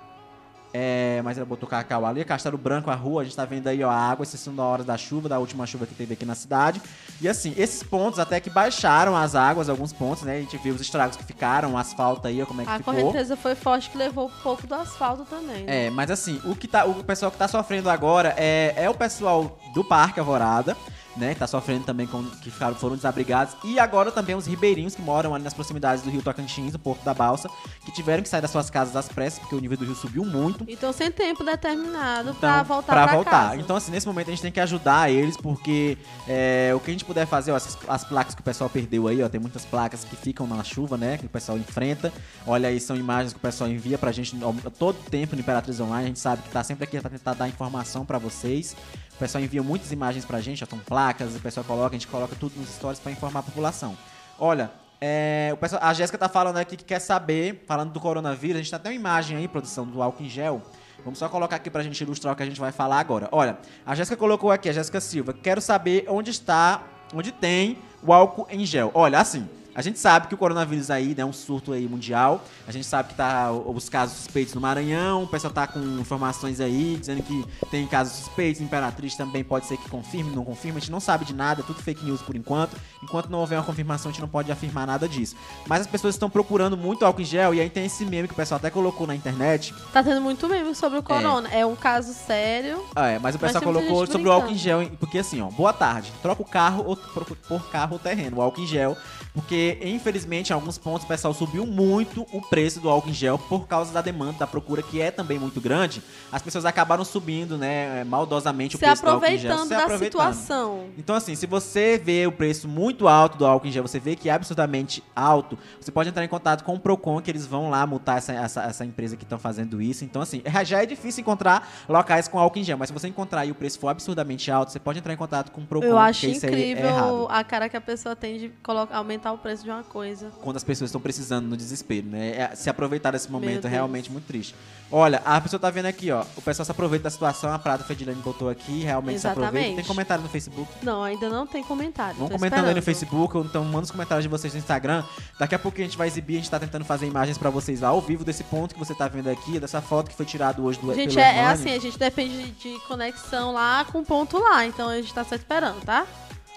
É, mas ela botou cacau ali, Castelo Branco, a rua, a gente tá vendo aí ó, a água, esses são da hora da chuva, da última chuva que teve aqui na cidade. E assim, esses pontos até que baixaram as águas, alguns pontos, né? A gente viu os estragos que ficaram, o asfalto aí, ó, como é que a ficou. A correnteza foi forte que levou um pouco do asfalto também. Né? É, mas assim, o que tá, o pessoal que tá sofrendo agora é, é o pessoal do Parque Alvorada né? Tá sofrendo também com que ficaram, foram desabrigados. E agora também os ribeirinhos que moram ali nas proximidades do Rio Tocantins, do Porto da Balsa, que tiveram que sair das suas casas às pressas, porque o nível do rio subiu muito. Então sem tempo determinado então, para voltar pra, pra voltar. Casa. Então, assim, nesse momento a gente tem que ajudar eles, porque é, o que a gente puder fazer, ó, as, as, placas que o pessoal perdeu aí, ó, tem muitas placas que ficam na chuva, né? Que o pessoal enfrenta. Olha aí, são imagens que o pessoal envia pra gente todo tempo no Imperatriz Online. A gente sabe que tá sempre aqui pra tentar dar informação para vocês. O pessoal envia muitas imagens pra gente, já estão placas, o pessoal coloca, a gente coloca tudo nos stories para informar a população. Olha, é, o pessoal, a Jéssica tá falando aqui que quer saber, falando do coronavírus, a gente tá até uma imagem aí, produção, do álcool em gel. Vamos só colocar aqui pra gente ilustrar o que a gente vai falar agora. Olha, a Jéssica colocou aqui, a Jéssica Silva, quero saber onde está, onde tem o álcool em gel. Olha, assim, a gente sabe que o coronavírus aí, né, é um surto aí mundial. A gente sabe que tá os casos suspeitos no Maranhão, o pessoal tá com informações aí dizendo que tem casos suspeitos, Imperatriz também pode ser que confirme, não confirme, a gente não sabe de nada, é tudo fake news por enquanto. Enquanto não houver uma confirmação, a gente não pode afirmar nada disso. Mas as pessoas estão procurando muito álcool em gel e aí tem esse meme que o pessoal até colocou na internet. Tá tendo muito meme sobre o corona, é, é um caso sério. Ah, é, mas o pessoal mas colocou sobre o álcool em gel, porque assim, ó, boa tarde, troca o carro ou por, por carro ou terreno, o álcool em gel porque, infelizmente, em alguns pontos o pessoal subiu muito o preço do álcool em gel por causa da demanda, da procura, que é também muito grande. As pessoas acabaram subindo, né, maldosamente o preço do álcool em gel. Se aproveitando da situação. Então, assim, se você vê o preço muito alto do álcool em gel, você vê que é absurdamente alto, você pode entrar em contato com o Procon, que eles vão lá multar essa, essa, essa empresa que estão fazendo isso. Então, assim, já é difícil encontrar locais com álcool em gel, mas se você encontrar e o preço for absurdamente alto, você pode entrar em contato com o Procon. Eu acho é incrível é a cara que a pessoa tem de colocar, aumentar o preço de uma coisa. quando as pessoas estão precisando no desespero, né? É, se aproveitar desse momento é realmente muito triste. Olha, a pessoa tá vendo aqui, ó. O pessoal se aproveita da situação, a Prata Fedilene botou aqui, realmente se aproveita. Exatamente. Tem comentário no Facebook. Não, ainda não tem comentário. Vão comentando aí no. Facebook, ou então manda os comentários de vocês no Instagram. Daqui a pouco a gente vai exibir, a gente tá tentando fazer imagens pra vocês lá ao vivo desse ponto que você tá vendo aqui, dessa foto que foi tirado hoje do Gente, é, é assim, a gente depende de conexão lá com ponto lá. Então a gente tá só esperando, tá?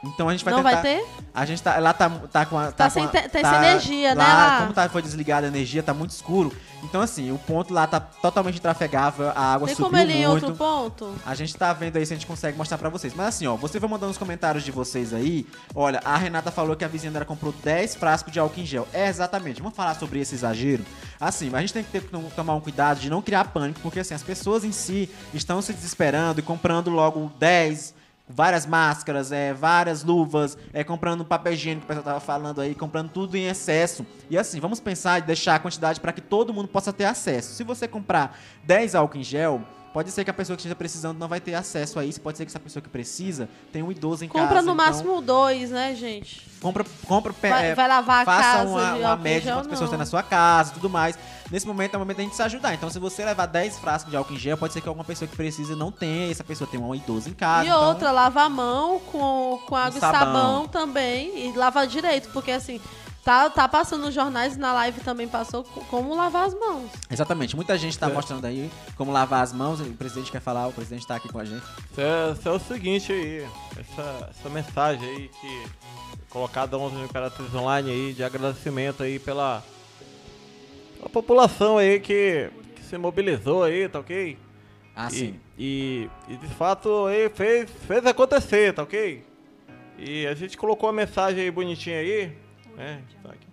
Então a gente vai não tentar. vai ter? A gente tá. Lá tá, tá com a. Tá com sem a- tem sem energia, né, lá, lá? Como tá, foi desligada a energia, tá muito escuro. Então, assim, o ponto lá tá totalmente trafegável, a água Tem subiu como ele ir em muito. outro ponto? A gente tá vendo aí se a gente consegue mostrar pra vocês. Mas assim, ó, você vai mandando os comentários de vocês aí. Olha, a Renata falou que a vizinha dela comprou 10 frascos de álcool em gel. É, exatamente. Vamos falar sobre esse exagero? Assim, mas a gente tem que ter, que tomar um cuidado de não criar pânico, porque assim, as pessoas em si estão se desesperando e comprando logo 10, várias máscaras, é, várias luvas, é, comprando papel higiênico, que o pessoal tava falando aí, comprando tudo em excesso. E assim, vamos pensar e deixar a quantidade para que todo mundo possa ter acesso. Se você comprar 10 álcool em gel, pode ser que a pessoa que esteja precisando não vai ter acesso a isso, pode ser que essa pessoa que precisa tenha um idoso em Compra casa. no então, máximo dois, né, gente? compra, compra Vai, é, vai lavar a faça casa uma, uma média de quantas pessoas tem na sua casa e tudo mais. Nesse momento é o momento da gente se ajudar. Então, se você levar 10 frascos de álcool em gel, pode ser que alguma pessoa que precisa não tenha, essa pessoa tem um idoso em casa. E então- outra, lava a mão com, com água e sabão. sabão também. E lava direito, porque assim, tá, tá passando nos jornais e na live também passou co- como lavar as mãos. Exatamente. Muita gente tá É. mostrando aí como lavar as mãos. O presidente quer falar, o presidente tá aqui com a gente. Isso é, isso é o seguinte aí, essa, essa mensagem aí que colocada ontem no Imperatriz Online aí, de agradecimento aí pela, pela população aí que, que se mobilizou aí, tá ok? Ah, E- sim. E, e de fato aí fez, fez acontecer, tá ok? E a gente colocou uma mensagem aí bonitinha aí, né? Tá aqui.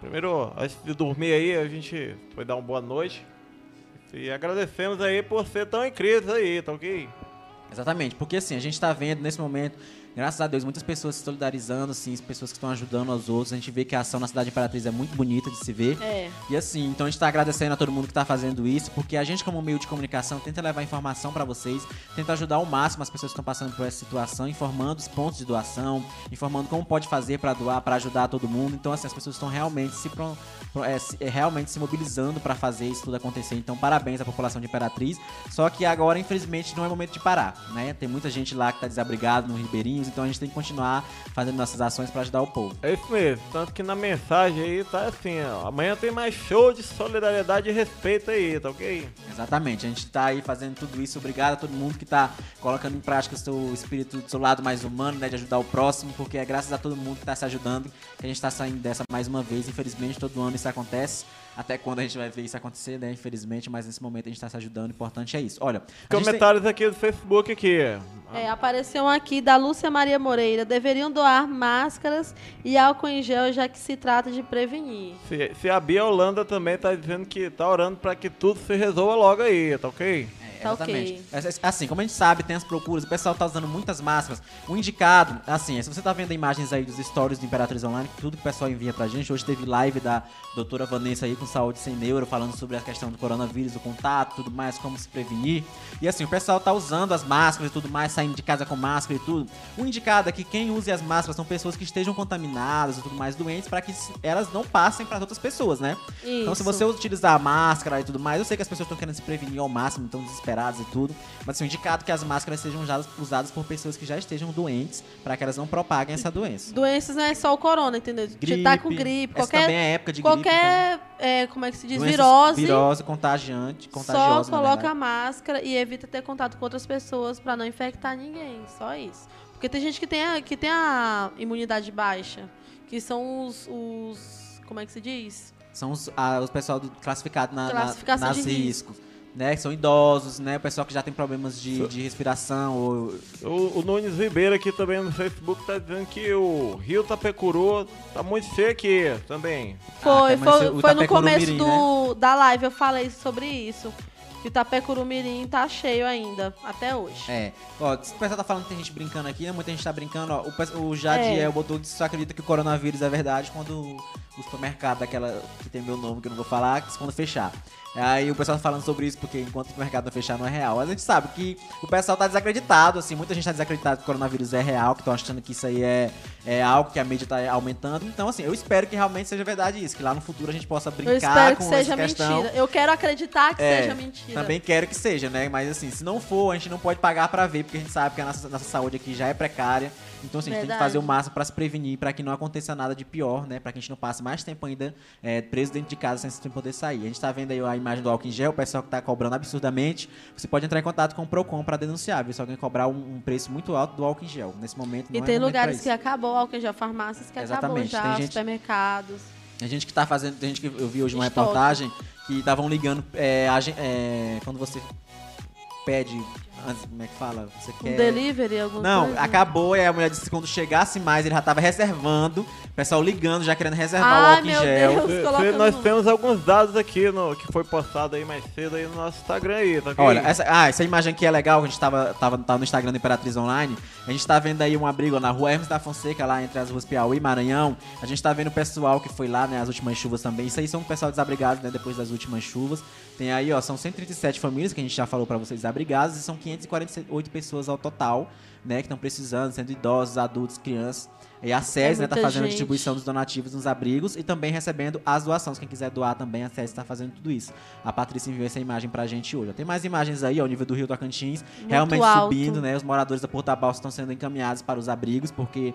Primeiro, antes de dormir aí, a gente foi dar uma boa noite. E agradecemos aí por ser tão incríveis aí, tá ok? Exatamente, porque assim, a gente tá vendo nesse momento, graças a Deus, muitas pessoas se solidarizando, assim, pessoas que estão ajudando aos outros. A gente vê que a ação na cidade Imperatriz é muito bonita de se ver. É. E assim, então a gente tá agradecendo a todo mundo que tá fazendo isso, porque a gente, como meio de comunicação, tenta levar informação pra vocês, tenta ajudar ao máximo as pessoas que estão passando por essa situação, informando os pontos de doação, informando como pode fazer pra doar, pra ajudar todo mundo. Então, assim, as pessoas estão realmente se, pro- é, se- é, realmente se mobilizando pra fazer isso tudo acontecer. Então, parabéns à população de Imperatriz. Só que agora, infelizmente, não é momento de parar, né? Tem muita gente lá que tá desabrigado no Então a gente tem que continuar fazendo nossas ações pra ajudar o povo. É isso mesmo, tanto que na mensagem aí tá assim, ó, amanhã tem mais show de solidariedade e respeito aí, tá ok? Exatamente, a gente tá aí fazendo tudo isso. Obrigado a todo mundo que tá colocando em prática o seu espírito do seu lado mais humano, né? De ajudar o próximo, porque é graças a todo mundo que tá se ajudando que a gente tá saindo dessa mais uma vez. Infelizmente, todo ano isso acontece. Até quando a gente vai ver isso acontecer, né? Infelizmente, mas nesse momento a gente tá se ajudando. O importante é isso. Olha, gente tem- Comentários aqui do Facebook aqui. É, apareceu um aqui da Lúcia Maria Moreira. Deveriam doar máscaras e álcool em gel, já que se trata de prevenir. Se, se a Bia Holanda também tá dizendo que tá orando pra que tudo se resolva logo aí, tá ok? É, Tá exatamente. ok. É, Assim, como a gente sabe, tem as procuras, o pessoal tá usando muitas máscaras. O indicado, assim, se você tá vendo imagens aí dos stories do Imperatriz Online, tudo que o pessoal envia pra gente, hoje teve live da doutora Vanessa aí com Saúde Sem Neuro, falando sobre a questão do coronavírus, o contato, tudo mais, como se prevenir. E assim, o pessoal tá usando as máscaras e tudo mais, saindo de casa com máscara e tudo. O indicado é que quem use as máscaras são pessoas que estejam contaminadas e tudo mais, doentes, para que elas não passem para outras pessoas, né? Então, se Isso. você utilizar a máscara e tudo mais, eu sei que as pessoas estão querendo se prevenir ao máximo, estão desesperadas e tudo, mas assim, indicado que as máscaras sejam usadas, usadas por pessoas que já estejam doentes, para que elas não propaguem essa doença. Doenças não é só o corona, entendeu? Gripe, tá com gripe, essa qualquer, também é época de gripe. qualquer é, como é que se diz? doenças Virose. Virose, contagiante, Só contagiosa, na coloca a máscara e evita ter contato com outras pessoas pra não infectar ninguém. Só isso. Porque tem gente que tem a, que tem a imunidade baixa, que são os, os como é que se diz? São os, ah, os pessoal do, classificado na, na- nas riscos. Né, que são idosos, né? O pessoal que já tem problemas de, de respiração ou O, o Nunes Ribeiro aqui também no Facebook tá dizendo que o Rio Tapecuru tá muito cheio aqui também. Foi, Ah, foi, o foi no começo Mirim, do, da live eu falei sobre isso. Que o Itapecuru Mirim tá cheio ainda, até hoje. É. Ó, o pessoal tá falando que tem gente brincando aqui, né? Muita gente tá brincando, ó. O, o Jadiel É. botou que só acredita que o coronavírus é verdade quando o supermercado daquela que tem meu nome, que eu não vou falar, que quando fechar. Aí o pessoal tá falando sobre isso, porque enquanto o supermercado não fechar não é real. Mas a gente sabe que o pessoal tá desacreditado, assim, muita gente tá desacreditado que o coronavírus é real, que estão achando que isso aí é, é algo que a mídia tá aumentando. Então, assim, eu espero que realmente seja verdade isso, que lá no futuro a gente possa brincar Eu espero que com seja essa questão. mentira. Eu quero acreditar que É, seja mentira. Também quero que seja, né? Mas assim, se não for, a gente não pode pagar pra ver, porque a gente sabe que a nossa, nossa saúde aqui já é precária. Então, assim, a gente tem que fazer o máximo pra se prevenir, pra que não aconteça nada de pior, né? Pra que a gente não passe mais tempo ainda é, preso dentro de casa sem, sem poder sair. A gente tá vendo aí a imagem do álcool em gel, o pessoal que tá cobrando absurdamente. Você pode entrar em contato com o Procon pra denunciar, viu? Se alguém cobrar um, um preço muito alto do álcool em gel. Nesse momento, não E é tem pra lugares que acabou o álcool em gel, farmácias que Exatamente, acabou já, gente- supermercados. Tem gente que tá fazendo. Tem gente que eu vi hoje uma Estoque. reportagem que estavam ligando. É, agen- é, quando você pede. Antes- Como é que fala? Você Um quer. delivery, alguma Não, coisa. acabou e a mulher disse que quando chegasse mais ele já tava reservando. O pessoal ligando, já querendo reservar o Ai, álcool em gel. Deus. Colocando cê- nós no- temos alguns dados aqui no, que foi postado aí mais cedo aí no nosso Instagram aí, tá? Olha, essa, ah, essa imagem aqui é legal, que a gente tava, tava, tava no Instagram da Imperatriz Online. A gente tá vendo aí um abrigo na rua Hermes da Fonseca, lá entre as ruas Piauí e Maranhão. A gente tá vendo o pessoal que foi lá, né, as últimas chuvas também. Isso aí são o pessoal desabrigado, né, depois das últimas chuvas. Tem aí, ó, são 137 famílias que a gente já falou pra vocês desabrigadas e são 548 pessoas ao total, né, que estão precisando, sendo idosos, adultos, crianças. E a SES, né, tá muita fazendo a gente. distribuição dos donativos nos abrigos e também recebendo as doações. Quem quiser doar também, a SES tá fazendo tudo isso. A Patrícia enviou essa imagem pra gente hoje. Tem mais imagens aí, ó, o nível do Rio Tocantins realmente alto. subindo, né? Os moradores da Porta Balsa estão sendo encaminhados para os abrigos, porque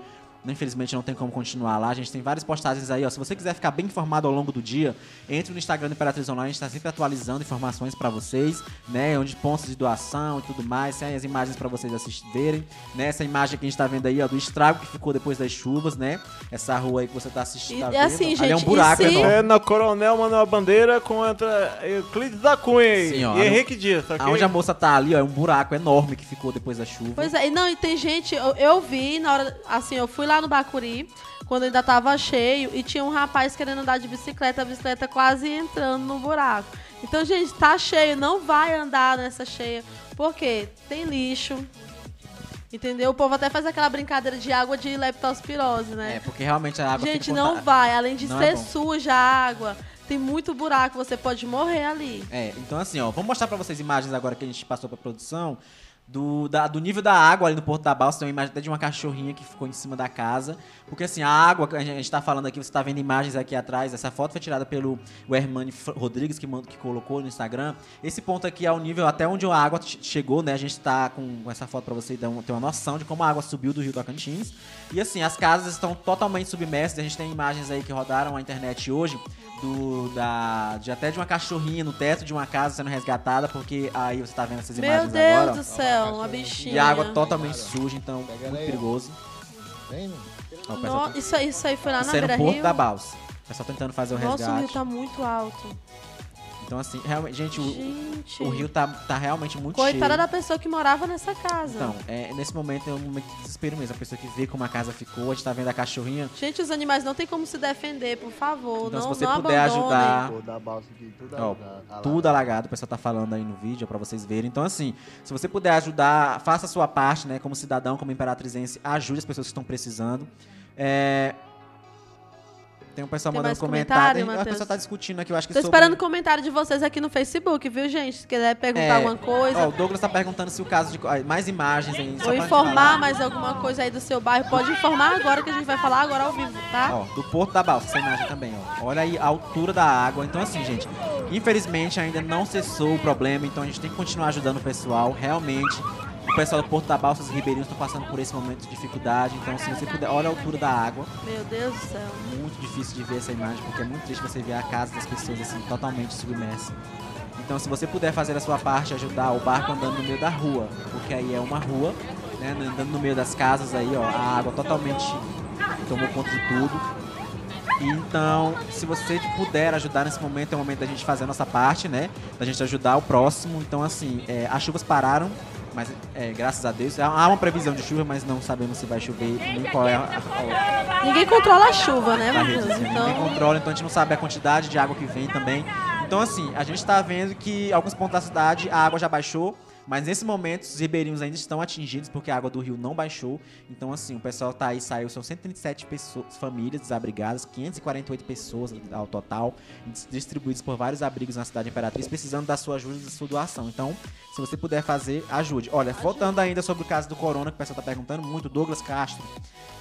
infelizmente não tem como continuar lá. A gente tem várias postagens aí, ó. Se você quiser ficar bem informado ao longo do dia, entre no Instagram do Imperatriz Online, a gente tá sempre atualizando informações pra vocês, né? Onde pontos de doação e tudo mais, tem as imagens pra vocês assistirem, né? Essa imagem que a gente tá vendo aí, ó, do estrago que ficou depois das chuvas, né? Essa rua aí que você tá assistindo, E- tá e vendo? assim, Ali é um gente, buraco e se- enorme. É na Coronel Manuel Bandeira contra Euclides da Cunha aí, Sim, ó, e Henrique Dias, tá ok? Aonde a moça tá ali, ó, é um buraco enorme que ficou depois da chuva. Pois é, e não, e tem gente, eu, eu vi na hora, assim, eu fui lá no Bacuri, quando ainda tava cheio, e tinha um rapaz querendo andar de bicicleta, a bicicleta quase entrando no buraco. Então, gente, tá cheio, não vai andar nessa cheia, porque tem lixo, entendeu? O povo até faz aquela brincadeira de água de leptospirose, né? É, porque realmente a água gente, não vai, além de Não é ser bom. suja a água, tem muito buraco, você pode morrer ali. É, então assim, ó, vamos mostrar pra vocês imagens agora que a gente passou pra produção do, da- do nível da água ali no Porto da Balsa. Tem uma imagem até de uma cachorrinha que ficou em cima da casa. Porque assim, a água que a gente, a gente tá falando aqui, você tá vendo imagens aqui atrás. Essa foto foi tirada pelo Hermani Rodrigues, que, manda- que colocou no Instagram. Esse ponto aqui é o nível até onde a água che- chegou, né? A gente tá com essa foto pra você dar ter uma noção de como a água subiu do Rio Tocantins. E assim, as casas estão totalmente submersas. A gente tem imagens aí que rodaram a internet hoje do da de até de uma cachorrinha no teto de uma casa sendo resgatada, porque aí você tá vendo essas Meu imagens Deus agora. do ó. Bichinha. E a água totalmente suja, então Pega muito aí, perigoso. Vem, não. Ó, o pessoal No- tá- isso, aí- isso aí foi lá Isso na é no Beira Porto Rio. da Balsa. O pessoal tentando fazer o Nossa, o resgate. rio tá muito alto. Então assim, realmente, gente, o, Gente. o rio tá, tá realmente muito Coitada cheio. da pessoa que morava nessa casa. Então, é, nesse momento é um momento de desespero mesmo. A pessoa que vê como a casa ficou, a gente tá vendo a cachorrinha. Gente, os animais não tem como se defender, por favor. Então, se não, você não puder abandonem. ajudar, Pô, da balsa aqui, tudo Ó, alagado, tudo alagado, o pessoal tá falando aí no vídeo pra vocês verem. Então, assim, se você puder ajudar, faça a sua parte, né? Como cidadão, como imperatrizense, ajude as pessoas que estão precisando. É, Tem um pessoal Tem mandando comentário. comentário, A Matheus? pessoa tá discutindo aqui, eu acho que Tô sobre... esperando comentário de vocês aqui no Facebook, viu, gente? Se quiser perguntar É, alguma coisa. Ó, o Douglas tá perguntando se o caso de. Mais imagens aí. ou informar mais alguma coisa aí do seu bairro, pode informar agora que a gente vai falar agora ao vivo, tá? Ó, do Porto da Balsa, essa imagem também, ó. Olha aí a altura da água. Então, assim, gente, infelizmente ainda não cessou o problema, então a gente tem que continuar ajudando o pessoal. Realmente, o pessoal do Porto da Balsa, os ribeirinhos estão passando por esse momento de dificuldade. Então, se você puder, olha a altura da água. Meu Deus do céu. Muito difícil de ver essa imagem, porque é muito triste você ver a casa das pessoas assim, totalmente submersa. Então, se você puder fazer a sua parte, ajudar o barco andando no meio da rua, porque aí é uma rua, né, andando no meio das casas aí, ó, a água totalmente tomou conta de tudo. Então, se você puder ajudar nesse momento, é o momento da gente fazer a nossa parte, né? Da gente ajudar o próximo. Então, assim, é, as chuvas pararam, mas é, graças a Deus. Há uma previsão de chuva, mas não sabemos se vai chover nem qual é a- a, Ninguém controla a chuva, né, Matheus? rede, Então, ninguém controla, então a gente não sabe a quantidade de água que vem também. Então, assim, a gente tá vendo que alguns pontos da cidade a água já baixou, Mas nesse momento, os ribeirinhos ainda estão atingidos porque a água do rio não baixou. Então, assim, o pessoal tá aí, saiu, são 137 pessoas, famílias desabrigadas, 548 pessoas ao total, dis- distribuídas por vários abrigos na cidade Imperatriz, precisando da sua ajuda e da sua doação. Então, se você puder fazer, ajude. Olha, voltando ainda sobre o caso do corona, que o pessoal tá perguntando muito, Douglas Castro.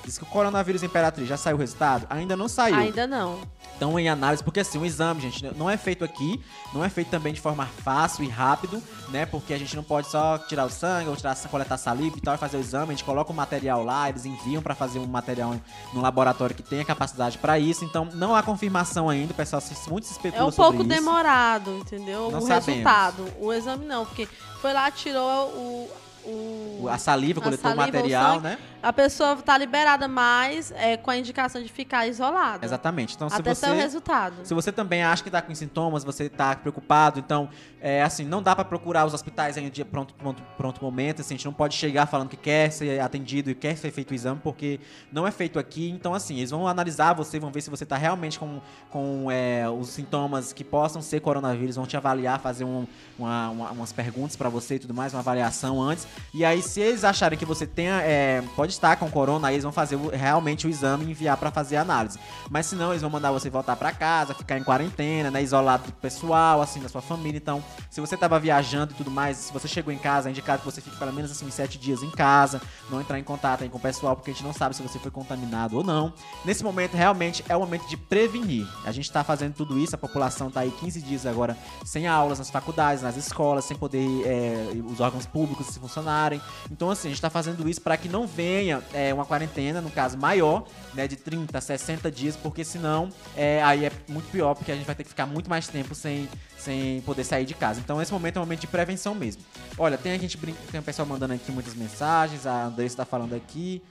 Diz que o coronavírus Imperatriz já saiu o resultado? Ainda não saiu. Ainda não. Estão em análise, porque assim, o exame, gente, não é feito aqui, não é feito também de forma fácil e rápido, né? Porque a gente não pode só tirar o sangue ou tirar, coletar saliva e tal e fazer o exame. A gente coloca o material lá, eles enviam para fazer um material no laboratório que tenha capacidade para isso. Então, não há confirmação ainda, o pessoal se, muito se especula É um pouco isso. demorado, entendeu? Não o sabemos. resultado. O exame não, porque foi lá, tirou o. o A saliva, coletou o material, sangue. né? a pessoa tá liberada, mas é com a indicação de ficar isolada. Exatamente. Então, se Até você o resultado. Se você também acha que tá com sintomas, você tá preocupado, então, é assim, não dá pra procurar os hospitais em um dia pronto, pronto, pronto momento, assim, a gente não pode chegar falando que quer ser atendido e quer ser feito o exame, porque não é feito aqui, então, assim, eles vão analisar você, vão ver se você tá realmente com, com é, os sintomas que possam ser coronavírus, vão te avaliar, fazer um- uma- uma- umas perguntas pra você e tudo mais, uma avaliação antes, e aí, se eles acharem que você tenha, é, pode estar com corona, aí eles vão fazer o- realmente o exame e enviar pra fazer a análise. Mas se não, eles vão mandar você voltar pra casa, ficar em quarentena, né, isolado do pessoal, assim, da sua família. Então, se você tava viajando e tudo mais, se você chegou em casa, é indicado que você fique pelo menos assim sete dias em casa, não entrar em contato aí com o pessoal, porque a gente não sabe se você foi contaminado ou não. Nesse momento, realmente é o momento de prevenir. A gente tá fazendo tudo isso, a população tá aí 15 dias agora sem aulas nas faculdades, nas escolas, sem poder é, os órgãos públicos se funcionarem. Então, assim, a gente tá fazendo isso para que não venha é, uma quarentena, no caso, maior, né, de 30, 60 dias, porque senão é, aí é muito pior, porque a gente vai ter que ficar muito mais tempo sem, sem poder sair de casa. Então, esse momento é um momento de prevenção mesmo. Olha, tem a gente tem o pessoal mandando aqui muitas mensagens, a Andressa tá falando aqui.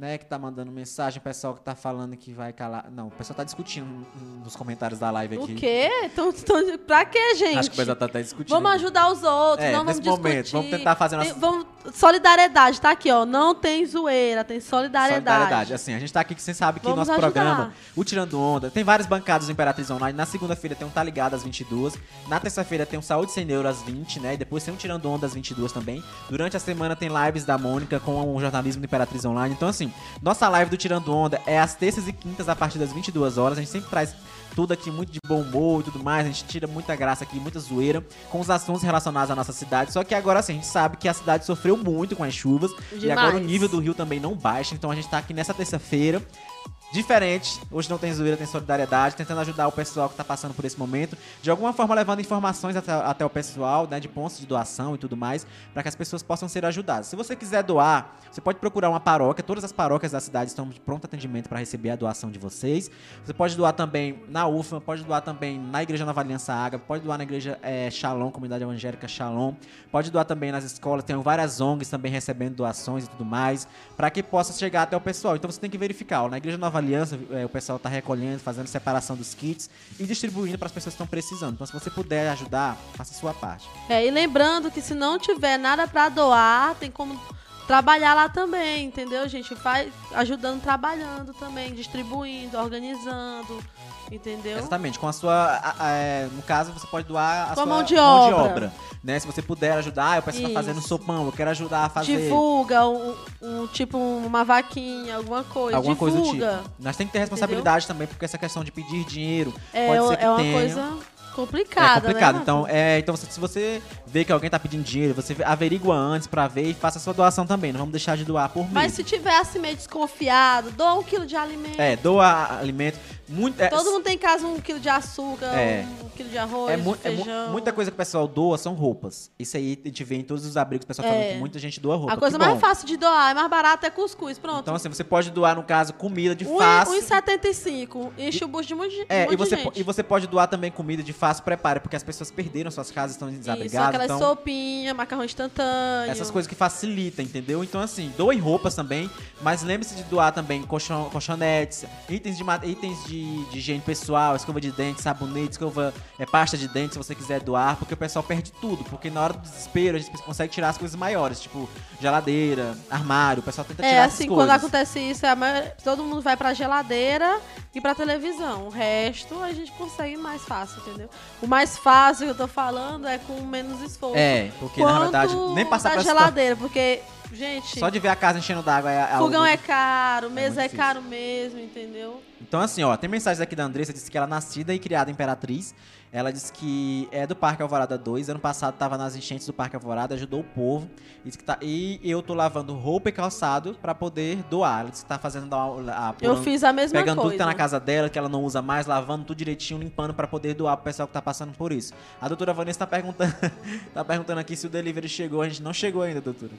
Né, que tá mandando mensagem, o pessoal que tá falando que vai calar. Não, o pessoal tá discutindo nos comentários da live aqui. O quê? Tão, tão, pra quê, gente? Acho que o pessoal tá até discutindo. Vamos ajudar os outros, É, não vamos nesse momento, discutir. vamos tentar fazer Tem- nossa- vamos, solidariedade, tá aqui, ó. Não tem zoeira, tem solidariedade. Solidariedade. Assim, a gente tá aqui que você sabe que Vamos nosso ajudar. programa, o Tirando Onda, tem várias bancadas do Imperatriz Online. Na segunda-feira tem um Tá Ligado às 22. Na terça-feira tem um Saúde Sem Neuro às 20, né? E depois tem um Tirando Onda às 22 também. Durante a semana tem lives da Mônica com o jornalismo do Imperatriz Online. Então, assim, nossa live do Tirando Onda é às terças e quintas a partir das 22 horas. A gente sempre traz tudo aqui muito de bom humor e tudo mais. A gente tira muita graça aqui, muita zoeira com os assuntos relacionados à nossa cidade. Só que agora assim, a gente sabe que a cidade sofreu muito com as chuvas. E agora o Demais. nível do rio também não baixa. Então a gente tá aqui nessa terça-feira. Diferente, hoje não tem zoeira, tem solidariedade, tentando ajudar o pessoal que tá passando por esse momento, de alguma forma levando informações até, até o pessoal, né, de pontos de doação e tudo mais, para que as pessoas possam ser ajudadas. Se você quiser doar, você pode procurar uma paróquia, todas as paróquias da cidade estão de pronto atendimento para receber a doação de vocês. Você pode doar também na UFA, pode doar também na Igreja Nova Aliança Água, pode doar na Igreja é, Shalom, Comunidade Evangélica Shalom, pode doar também nas escolas, tem várias ONGs também recebendo doações e tudo mais, para que possa chegar até o pessoal. Então você tem que verificar, ó, na Igreja Nova Aliança, é, o pessoal tá recolhendo, fazendo separação dos kits e distribuindo para as pessoas que estão precisando. Então se você puder ajudar, faça a sua parte. É, e lembrando que se não tiver nada pra doar, tem como trabalhar lá também, entendeu, gente? Faz ajudando, trabalhando também, distribuindo, organizando, entendeu? Exatamente, com a sua. a- a- é, no caso, você pode doar a Com sua mão de obra. né? Se você puder ajudar, ah, eu preciso estar fazendo sopão, eu quero ajudar a fazer. Divulga um, um- tipo uma vaquinha, alguma coisa. Alguma coisa do Divulga. tipo. Nós temos que ter responsabilidade também, porque essa questão de pedir dinheiro É, pode ser que é uma tenha. coisa complicada, é complicado. né? então, é, então se você vê que alguém tá pedindo dinheiro, você averigua antes pra ver e faça a sua doação também. Não vamos deixar de doar por Mas mês. se tiver assim meio desconfiado, doa um quilo de alimento. É, doa alimento. Muito, é, Todo mundo tem em casa um quilo de açúcar, É. um quilo de arroz, É, mu- é feijão. muita coisa que o pessoal doa são roupas. Isso aí a gente vê em todos os abrigos, o pessoal falando É. que muita gente doa roupa. A coisa Que mais bom. fácil de doar, é mais barato, é cuscuz. Pronto. Então, assim, você pode doar, no caso, comida de Um fácil. 1,75. Enche o bucho de muito, É, muito e você, de gente. e você pode doar também comida de fácil preparo, porque as pessoas perderam suas casas, estão desabrigadas. Aquelas Então, sopinhas, macarrão instantâneo. essas coisas que facilitam, entendeu? Então, assim, doem roupas também, mas lembre-se de doar também colchão, colchonetes, itens de, itens de de, higiene pessoal, escova de dente, sabonete, escova, é, pasta de dente, se você quiser doar, porque o pessoal perde tudo. Porque na hora do desespero a gente consegue tirar as coisas maiores, tipo geladeira, armário, o pessoal tenta tirar É, essas assim, coisas. quando acontece isso, a maioria- todo mundo vai pra geladeira e pra televisão. O resto a gente consegue mais fácil, entendeu? O mais fácil que eu tô falando é com menos esforço. É, porque na verdade nem passar pra geladeira, porque, gente, Só de ver a casa enchendo d'água é, é fogão algo- é caro, mesa é, difícil. caro mesmo, entendeu? Então, assim, ó, tem mensagens aqui da Andressa, disse que ela é nascida e criada imperatriz. Ela disse que é do Parque Alvorada 2. Ano passado tava nas enchentes do Parque Alvorada, ajudou o povo. Que tá, e eu tô lavando roupa e calçado pra poder doar. Ela disse que tá fazendo a, a, Eu fiz a mesma Pegando tudo coisa. que tá na casa dela, que ela não usa mais, lavando tudo direitinho, limpando pra poder doar pro pessoal que tá passando por isso. A doutora Vanessa tá perguntando, tá perguntando aqui se o delivery chegou. A gente não chegou ainda, doutora.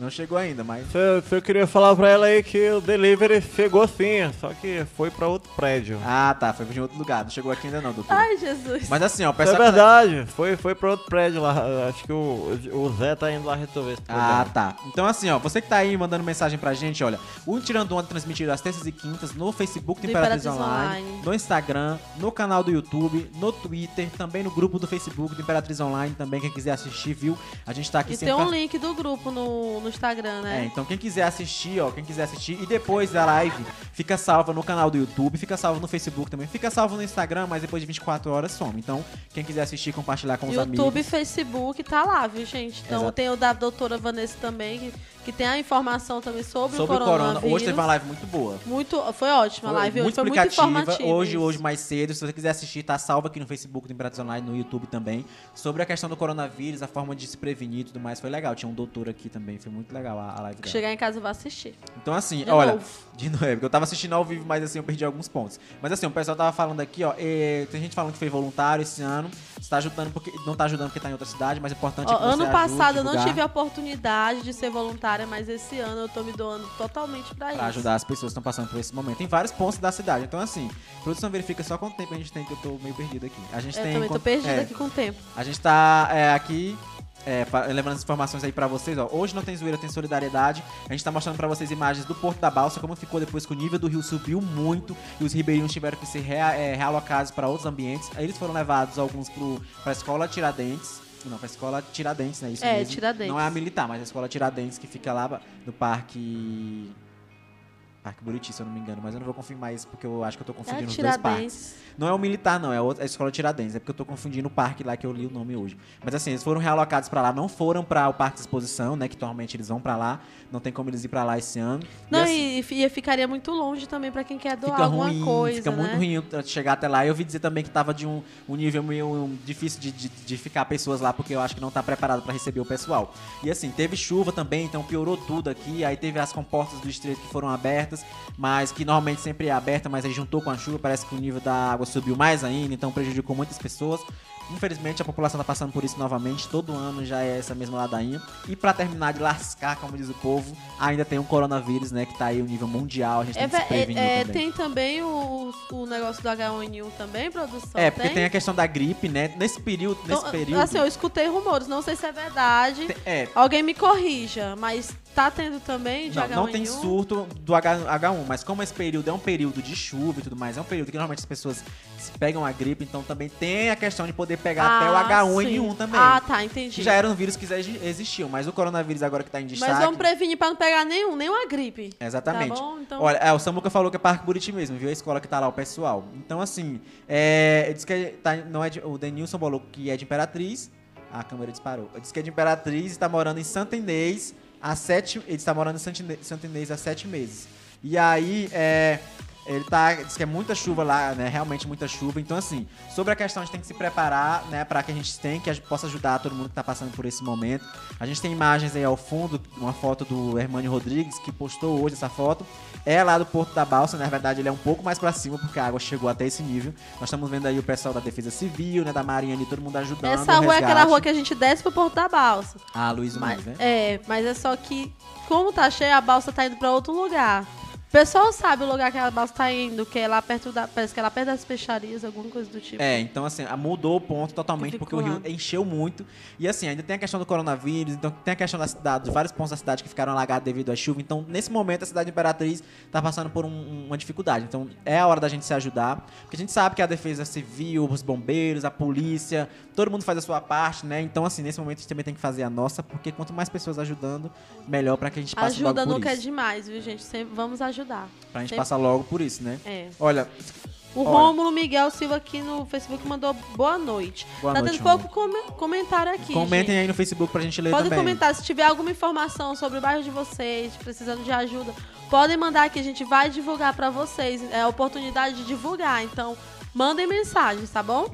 Não chegou ainda, mas. Você, você queria falar pra ela aí que o delivery chegou sim, só que foi pra outro prédio. Ah, tá. Foi em outro lugar. Não chegou aqui ainda não, doutora. Ai, Jesus. Mas assim, ó, pessoal. é que verdade, foi, foi pra outro prédio lá. Acho que o, o Zé tá indo lá resolver esse Ah, problema. tá. Então, assim, ó, você que tá aí mandando mensagem pra gente, olha, o Tirando Onda transmitido às terças e quintas no Facebook do Do Imperatriz Imperatriz Online, Online. no Instagram, no canal do YouTube, no Twitter, também no grupo do Facebook do Imperatriz Online, também, quem quiser assistir, viu? A gente tá aqui E tem sempre. um link do grupo no, no Instagram, É, né? então quem quiser assistir, ó, quem quiser assistir, e depois da live, fica salva no canal do YouTube, fica salva no Facebook também, fica salva no Instagram, mas depois de 24 horas some. Então, quem quiser assistir, compartilhar com os YouTube amigos. e Facebook tá lá, viu, gente? Então Exato. tem o da doutora Vanessa também, que, que tem a informação também sobre, Sobre o o corona. coronavírus. Hoje teve uma live muito boa. Muito, foi ótima a live hoje, muito foi muito informativa. hoje, isso. hoje mais cedo, se você quiser assistir, tá salvo aqui no Facebook do Imperatriz Online, no YouTube também. Sobre a questão do coronavírus, a forma de se prevenir e tudo mais, foi legal. Tinha um doutor aqui também, foi muito legal a, a live dela. Chegar em casa eu vou assistir. Então assim, De olha, novo. de novo, é porque eu tava assistindo ao vivo, mas assim, eu perdi alguns pontos. Mas assim, o pessoal tava falando aqui, ó, eh, tem gente falando que foi voluntário esse ano, está ajudando porque não tá ajudando porque tá em outra cidade, mas é importante Ó, é que você ano ajude, passado eu não tive a oportunidade de ser voluntária, mas esse ano eu tô me doando totalmente pra, isso. Pra ajudar as pessoas que estão passando por esse momento. Tem vários pontos da cidade. Então, assim, produção verifica só quanto tempo a gente tem, que eu tô meio perdido aqui. A gente Eu tem. também tô perdida é, aqui com o tempo. A gente tá é, aqui. é, levando as informações aí pra vocês, ó. Hoje não tem zoeira, tem solidariedade. A gente tá mostrando pra vocês imagens do Porto da Balsa, como ficou depois que o nível do rio subiu muito e os ribeirinhos tiveram que ser rea- é, realocados pra outros ambientes. Aí eles foram levados, alguns, pro, pra escola Tiradentes. Não, pra escola Tiradentes, né? Isso É, mesmo. Tiradentes. Não é a militar, mas a escola Tiradentes que fica lá no parque. Parque Buriti, se eu não me engano, mas eu não vou confirmar isso porque eu acho que eu tô É confundindo os dois parques. Não é o militar, não, é a outra- a escola Tiradentes. É porque eu tô confundindo o parque lá que eu li o nome hoje. Mas assim, eles foram realocados pra lá, não foram pra o parque de exposição, né? Que normalmente eles vão pra lá. Não tem como eles ir pra lá esse ano. E, Não, assim, e, e ficaria muito longe também pra quem quer doar fica alguma ruim, coisa, fica muito né? ruim eu chegar até lá. Eu ouvi dizer também que tava de um, um nível meio um, difícil de, de, de ficar pessoas lá, porque eu acho que não tá preparado pra receber o pessoal. E assim, teve chuva também, então piorou tudo aqui. Aí teve as comportas do estreito que foram abertas, mas que normalmente sempre é aberta, mas aí juntou com a chuva, parece que o nível da água subiu mais ainda, então prejudicou muitas pessoas. Infelizmente a população tá passando por isso novamente, todo ano já é essa mesma ladainha. E pra terminar de lascar, como diz o povo, ainda tem o coronavírus, né, que tá aí o nível mundial, a gente É, tem que se ve- prevenir é, é, também. tem também o, o negócio do H1N1 também, produção? É, porque tem a questão da gripe, né? Nesse período, nesse Então, período. Assim, eu escutei rumores, não sei se é verdade. te- é, Alguém me corrija, mas tá tendo também de não, H1N1? não tem surto do H, H1, mas como esse período é um período de chuva e tudo mais, é um período que normalmente as pessoas pegam a gripe, então também tem a questão de poder pegar até o Ah, H1N1 sim. também. Ah, tá, entendi. que já eram vírus que já exi- existiam, mas o coronavírus agora que tá em destaque. Mas vamos prevenir pra não pegar nenhum, nenhuma gripe. Exatamente. Tá bom? Então, Olha, é, o Samuca falou que é Parque Buriti mesmo, viu? A escola que tá lá, o pessoal. Então, assim, é, disse que tá, não é de, o Denilson falou que é de Imperatriz. A câmera disparou. Disse que é de Imperatriz e está morando em Santa Inês há sete. Ele está morando em Santa Inês há sete meses. E aí, é. Ele tá, diz que é muita chuva lá, né? Realmente muita chuva. Então, assim, sobre a questão, a gente tem que se preparar, né? Pra que a gente tenha, que a gente possa ajudar todo mundo que tá passando por esse momento. A gente tem imagens aí ao fundo, uma foto do Hermânio Rodrigues, que postou hoje essa foto. É lá do Porto da Balsa, na verdade ele é um pouco mais pra cima, porque a água chegou até esse nível. Nós estamos vendo aí o pessoal da Defesa Civil, né? Da Marinha ali, todo mundo ajudando. essa rua é aquela rua que a gente desce pro Porto da Balsa. Ah, Luiz Mas, né? é, mas é só que, como tá cheia, a balsa tá indo pra outro lugar. O pessoal sabe o lugar que a balsa tá indo, que é lá perto da. Parece que é lá perto das peixarias, alguma coisa do tipo. É, então assim, mudou o ponto totalmente, Que porque o rio encheu muito. E assim, ainda tem a questão do coronavírus, então tem a questão da cidade, dos vários pontos da cidade que ficaram alagados devido à chuva. Então, nesse momento, a cidade de Imperatriz tá passando por um- uma dificuldade. Então, é a hora da gente se ajudar. Porque a gente sabe que a defesa civil, os bombeiros, a polícia, todo mundo faz a sua parte, né? Então, assim, nesse momento a gente também tem que fazer a nossa, porque quanto mais pessoas ajudando, melhor pra que a gente passe Ajuda nunca é demais, viu, gente? Sempre vamos ajudar. Pra gente sempre- passar logo por isso, né? É. Olha, O Olha. Rômulo Miguel Silva aqui no Facebook mandou boa noite. Boa tá noite, tendo pouco come- comentário aqui. comentem gente. aí no Facebook pra gente ler Podem também. comentar. Se tiver alguma informação sobre o bairro de vocês, precisando de ajuda, podem mandar que a gente vai divulgar pra vocês. É a oportunidade de divulgar. Então, mandem mensagens, tá bom?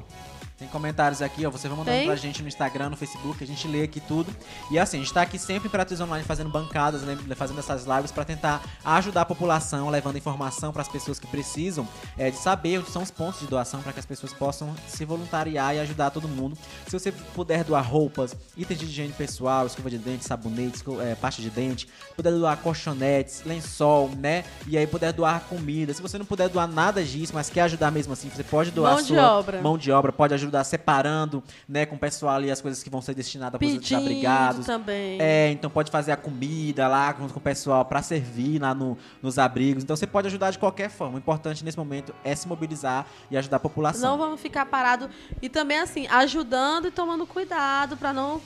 Tem comentários aqui, ó. Você vai mandando Tem? pra gente no Instagram, no Facebook, a gente lê aqui tudo. E assim, a gente tá aqui sempre em Imperatriz Online fazendo bancadas, né, fazendo essas lives pra tentar ajudar a população, levando informação pras pessoas que precisam é, de saber onde são os pontos de doação pra que as pessoas possam se voluntariar e ajudar todo mundo. Se você puder doar roupas, itens de higiene pessoal, escova de dente, sabonete, é, pasta de dente, puder doar colchonetes, lençol, né? E aí puder doar comida. Se você não puder doar nada disso, mas quer ajudar mesmo assim, você pode doar Mão de sua obra. mão de obra, pode ajudar separando, né, com o pessoal ali as coisas que vão ser destinadas para os desabrigados. também. É, então pode fazer a comida lá junto com o pessoal pra servir lá no- nos abrigos. Então você pode ajudar de qualquer forma. O importante nesse momento é se mobilizar e ajudar a população. Não vamos ficar parados. E também, assim, ajudando e tomando cuidado pra não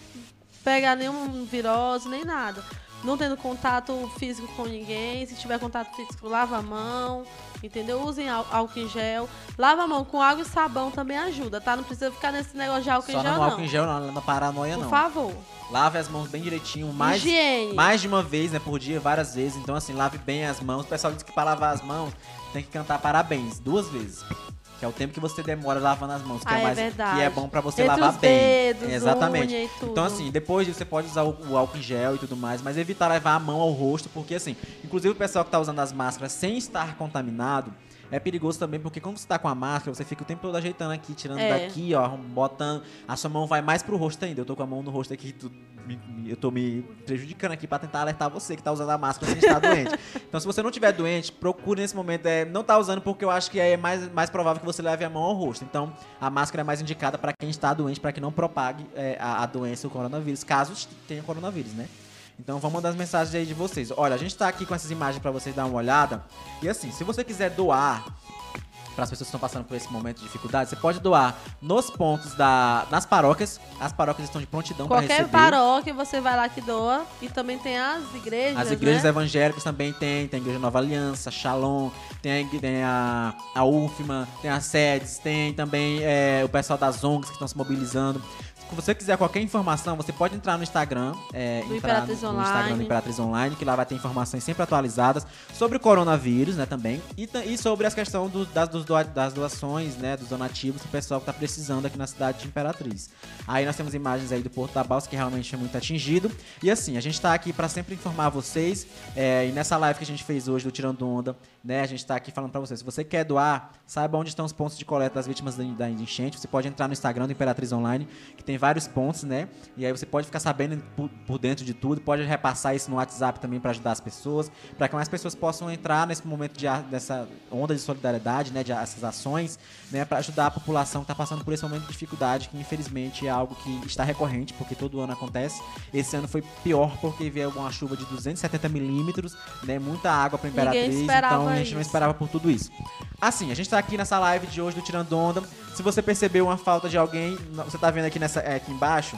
pegar nenhum virose, nem nada. Não tendo contato físico com ninguém. Se tiver contato físico, lava a mão. Entendeu? Usem ál- álcool em gel. Lava a mão com água e sabão também ajuda, tá? Não precisa ficar nesse negócio de álcool Só em gel, não álcool em gel, não, na paranoia Por não. favor. Lave as mãos bem direitinho, mais, Higiene. mais de uma vez, né, por dia, várias vezes. Então assim, lave bem as mãos. O pessoal diz que pra lavar as mãos tem que cantar parabéns duas vezes. Que é o tempo que você demora lavando as mãos, que Ah, é é mais verdade. que é bom pra você Entre lavar bem. dedos, Exatamente. Então assim, depois disso você pode usar o, o álcool em gel e tudo mais, mas evitar levar a mão ao rosto, porque assim, inclusive o pessoal que tá usando as máscaras sem estar contaminado, é perigoso também, porque quando você tá com a máscara, você fica o tempo todo ajeitando aqui, tirando É. daqui, ó, botando. A sua mão vai mais pro rosto ainda. Eu tô com a mão no rosto aqui, tu- me- eu tô me prejudicando aqui pra tentar alertar você que tá usando a máscara sem estar doente. Então, se você não tiver doente, procure nesse momento. É, não tá usando porque eu acho que é mais, mais provável que você leve a mão ao rosto. Então, a máscara é mais indicada pra quem está doente, pra que não propague é, a, a doença, o coronavírus, caso tenha coronavírus, né? Então vamos mandar as mensagens aí de vocês. Olha, a gente tá aqui com essas imagens pra vocês dar uma olhada. E assim, se você quiser doar para as pessoas que estão passando por esse momento de dificuldade, você pode doar nos pontos da nas paróquias. As paróquias estão de prontidão para Qualquer receber. paróquia você vai lá que doa. E também tem as igrejas. As igrejas né? evangélicas também tem, tem a Igreja Nova Aliança, Shalom, tem a, tem a, a UFMA, tem as sedes, tem também é, o pessoal das ONGs que estão se mobilizando. Se você quiser qualquer informação, você pode entrar no Instagram, é, Do entrar Imperatriz no, no Online. Instagram do Imperatriz Online, que lá vai ter informações sempre atualizadas sobre o coronavírus, né, também, e, e sobre as questões do- das, dos das doações, né, dos donativos pro pessoal que tá precisando aqui na cidade de Imperatriz. Aí nós temos imagens aí do Porto da Balsa, que realmente é muito atingido. E assim, a gente tá aqui para sempre informar vocês. é, e nessa live que a gente fez hoje do Tirando Onda, né? A gente tá aqui falando para vocês. Se você quer doar, saiba onde estão os pontos de coleta das vítimas da, da enchente. Você pode entrar no Instagram do Imperatriz Online, que tem vários pontos, né? E aí você pode ficar sabendo por, por dentro de tudo. Pode repassar isso no WhatsApp também para ajudar as pessoas, para que mais pessoas possam entrar nesse momento de dessa onda de solidariedade, né? De essas ações, né? Para ajudar a população que está passando por esse momento de dificuldade, que infelizmente é algo que está recorrente, porque todo ano acontece. Esse ano foi pior porque veio uma chuva de 270 milímetros, né? Muita água para Imperatriz, então a gente não isso. esperava por tudo isso. Assim, a gente tá aqui nessa live de hoje do Tirando Onda. Se você percebeu uma falta de alguém, você tá vendo aqui nessa é, aqui embaixo,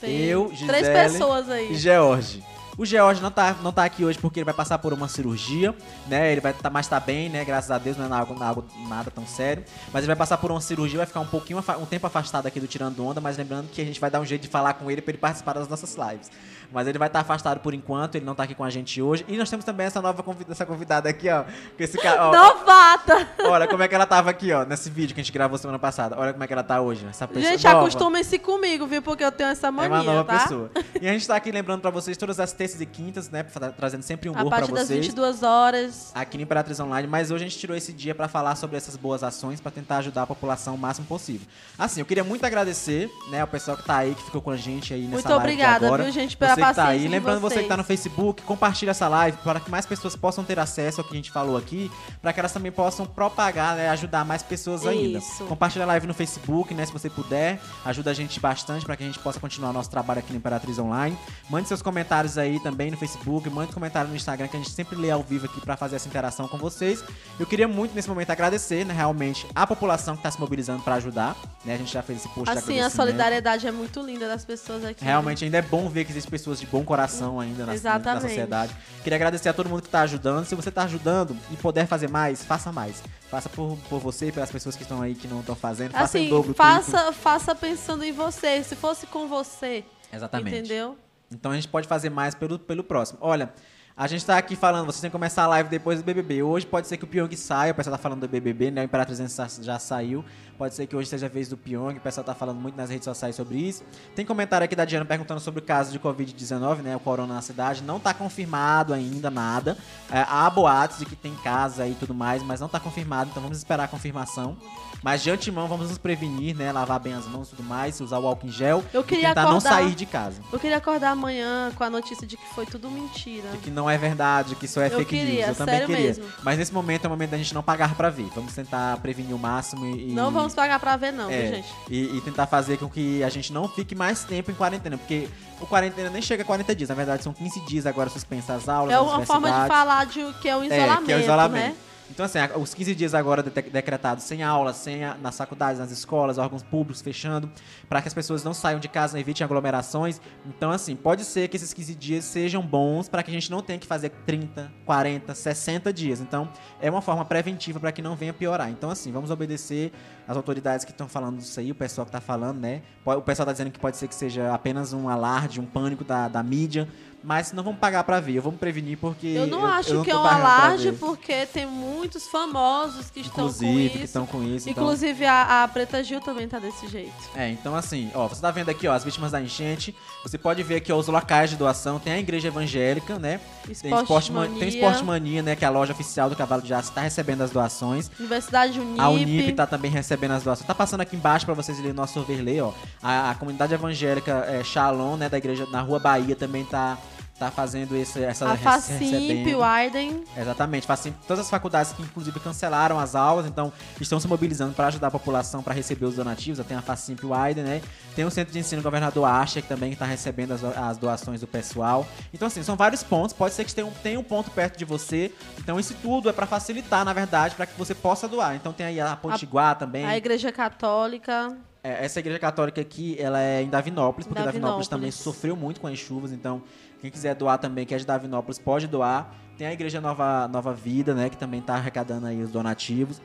Tem Eu, Três Gisele pessoas aí. e George. O George não tá, não tá aqui hoje porque ele vai passar por uma cirurgia, né? Ele vai tá, mas tá bem, né? Graças a Deus, não é nada, nada, nada tão sério. Mas ele vai passar por uma cirurgia, vai ficar um pouquinho, um tempo afastado aqui do Tirando Onda, mas lembrando que a gente vai dar um jeito de falar com ele pra ele participar das nossas lives. Mas ele vai estar afastado por enquanto, ele não tá aqui com a gente hoje. E nós temos também essa nova convidada, essa convidada aqui, ó. Com esse cara, ó, Novata! Olha como é que ela tava aqui, ó, nesse vídeo que a gente gravou semana passada. Olha como é que ela tá hoje, essa pessoa Gente, acostumem-se comigo, viu? Porque eu tenho essa É mania, uma nova tá? pessoa. E a gente tá aqui lembrando pra vocês todas as terças e quintas, né? Trazendo sempre um A humor pra partir das vocês. 22 horas. Aqui no Imperatriz Online, mas hoje a gente tirou esse dia pra falar sobre essas boas ações, pra tentar ajudar a população o máximo possível. Assim, eu queria muito agradecer, né, ao pessoal que tá aí, que ficou com a gente aí nessa Muito obrigada, viu, gente, pela Vocês que tá aí. Lembrando você que tá vocês. no Facebook, compartilha essa live para que mais pessoas possam ter acesso ao que a gente falou aqui, para que elas também possam propagar, né, ajudar mais pessoas ainda. Isso. Compartilha a live no Facebook, né, se você puder, ajuda a gente bastante para que a gente possa continuar nosso trabalho aqui no Imperatriz Online. Mande seus comentários aí também no Facebook, mande comentário no Instagram que a gente sempre lê ao vivo aqui para fazer essa interação com vocês. Eu queria muito nesse momento agradecer, né, realmente a população que tá se mobilizando para ajudar, né? A gente já fez esse post de Assim, a solidariedade é muito linda das pessoas aqui. Realmente ainda é bom ver que existem pessoas de bom coração ainda na, na sociedade. Queria agradecer a todo mundo que está ajudando. Se você está ajudando e puder fazer mais, faça mais. Faça por, por você e pelas pessoas que estão aí que não estão fazendo. Faça em Assim, dobro. faça, faça pensando em você. Se fosse com você. Exatamente. entendeu? Então a gente pode fazer mais pelo, pelo próximo. Olha, a gente tá aqui falando, vocês têm que começar a live depois do BBB. Hoje pode ser que o Pyong saia, o pessoal tá falando do BBB, né? O Imperatriz já- saiu. Pode ser que hoje seja a vez do Pyong, o pessoal tá falando muito nas redes sociais sobre isso. Tem comentário aqui da Diana perguntando sobre o caso de Covid-19, né? O corona na cidade. Não tá confirmado ainda nada. É, há boatos de que tem casa e tudo mais, mas não tá confirmado, então vamos esperar a confirmação. Mas de antemão vamos nos prevenir, né? Lavar bem as mãos e tudo mais, usar o álcool em gel. Eu queria tentar não acordar- sair de casa. Eu queria acordar amanhã com a notícia de que foi tudo mentira. De que não é verdade, que isso é Eu fake queria, news. Eu também sério queria. mesmo. Mas nesse momento é o momento da gente não pagar pra ver. Vamos tentar prevenir o máximo e. Não vamos pagar pra ver, não, é, viu, gente? E, e tentar fazer com que a gente não fique mais tempo em quarentena. Porque o quarentena nem chega a 40 dias. Na verdade, são 15 dias agora suspensas as aulas. É uma forma de falar de que é o É, isolamento, que é o isolamento. né? Então, assim, os 15 dias agora de- decretados sem aulas, sem a- nas faculdades, nas escolas, órgãos públicos fechando, para que as pessoas não saiam de casa, evitem aglomerações. Então, assim, pode ser que esses 15 dias sejam bons para que a gente não tenha que fazer 30, 40, 60 dias. Então, é uma forma preventiva para que não venha piorar. Então, assim, vamos obedecer as autoridades que estão falando disso aí, o pessoal que tá falando, né? O pessoal tá dizendo que pode ser que seja apenas um alarde, um pânico da, da mídia. Mas não vamos pagar pra ver, vamos prevenir porque. Eu não acho não que é um alarde, porque tem muitos famosos que estão Inclusive, com que isso. estão com isso. Então, Inclusive, a, a Preta Gil também tá desse jeito. é, então assim, ó, você tá vendo aqui, ó, as vítimas da enchente. Você pode ver aqui ó, os locais de doação. Tem a igreja evangélica, né? Tem Esporte, Esporte, Man- Mania, tem Esporte Mania, né? Que é a loja oficial do Cavalo de Aço, tá recebendo as doações. Universidade Unip. A Unip tá também recebendo as doações. Tá passando aqui embaixo pra vocês lerem o nosso overlay, ó. A, a comunidade evangélica é, Shalom, né, da igreja na Rua Bahia também tá tá fazendo esse, essa a Facimp, o Arden. Exatamente, sempre todas as faculdades que inclusive cancelaram as aulas, então estão se mobilizando para ajudar a população para receber os donativos. Tem a Facimp Wide, né? Tem o Centro de Ensino Governador Acha, que também está recebendo as, as doações do pessoal. Então, assim, são vários pontos. Pode ser que tenha um, tenha um ponto perto de você. Então, isso tudo é para facilitar, na verdade, para que você possa doar. Então, tem aí a Potiguar também. A Igreja Católica. É, essa igreja católica aqui, ela é em Davinópolis, porque Davinópolis, Davinópolis. também sofreu muito com as chuvas, então quem quiser doar também, que é de Davinópolis, pode doar. Tem a igreja Nova, Nova Vida, né, que também tá arrecadando aí os donativos.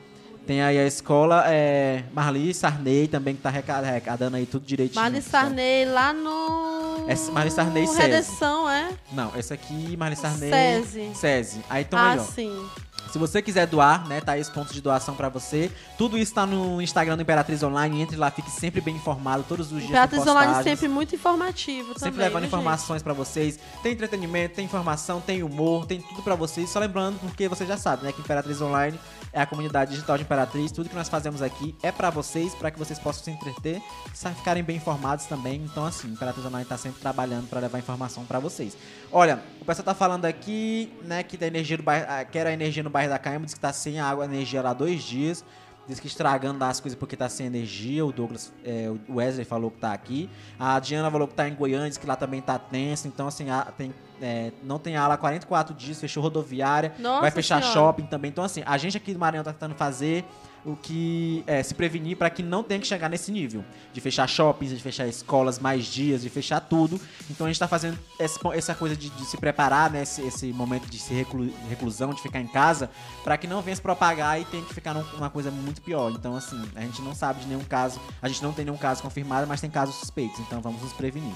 Tem aí a escola é, Marli Sarney também, que tá arreca- arrecadando aí tudo direitinho. Marli Sarney lá no. É Marli Sarney SESI. Redenção, é? Não, esse aqui, Marli Sarney... SESI. SESI. Aí, então ah, aí, ó. sim. Se você quiser doar, né, tá aí os pontos de doação pra você. Tudo isso tá no Instagram do Imperatriz Online. Entre lá, fique sempre bem informado. Todos os dias Imperatriz Online sempre muito informativo Sempre também. levando viu, informações pra vocês. Tem entretenimento, tem informação, tem humor, tem tudo pra vocês. Só lembrando, porque você já sabe, né, que Imperatriz Online é a comunidade digital de Imperatriz. Tudo que nós fazemos aqui é pra vocês, pra que vocês possam se entreter e ficarem bem informados também. Então, assim, Imperatriz Online tá sempre trabalhando pra levar informação pra vocês. Olha, o pessoal tá falando aqui, né, que da energia do bairro, ah, quer a energia no bairro da Caima, diz que tá sem água, energia lá há dois dias. Diz que estragando as coisas porque tá sem energia. O Douglas, é, o Wesley falou que tá aqui. A Diana falou que tá em Goiânia, diz que lá também tá tenso. Então, assim, a- tem, é, não tem aula há 44 dias, fechou rodoviária. Nossa vai fechar Senhora. shopping também. Então, assim, a gente aqui do Maranhão tá tentando fazer o que é, se prevenir para que não tenha que chegar nesse nível de fechar shoppings, de fechar escolas mais dias, de fechar tudo. Então a gente tá fazendo essa coisa de, de se preparar, né, esse, esse momento de se reclu- reclusão, de ficar em casa, para que não venha se propagar e tenha que ficar num- uma coisa muito pior. Então assim, a gente não sabe de nenhum caso, a gente não tem nenhum caso confirmado, mas tem casos suspeitos. Então vamos nos prevenir.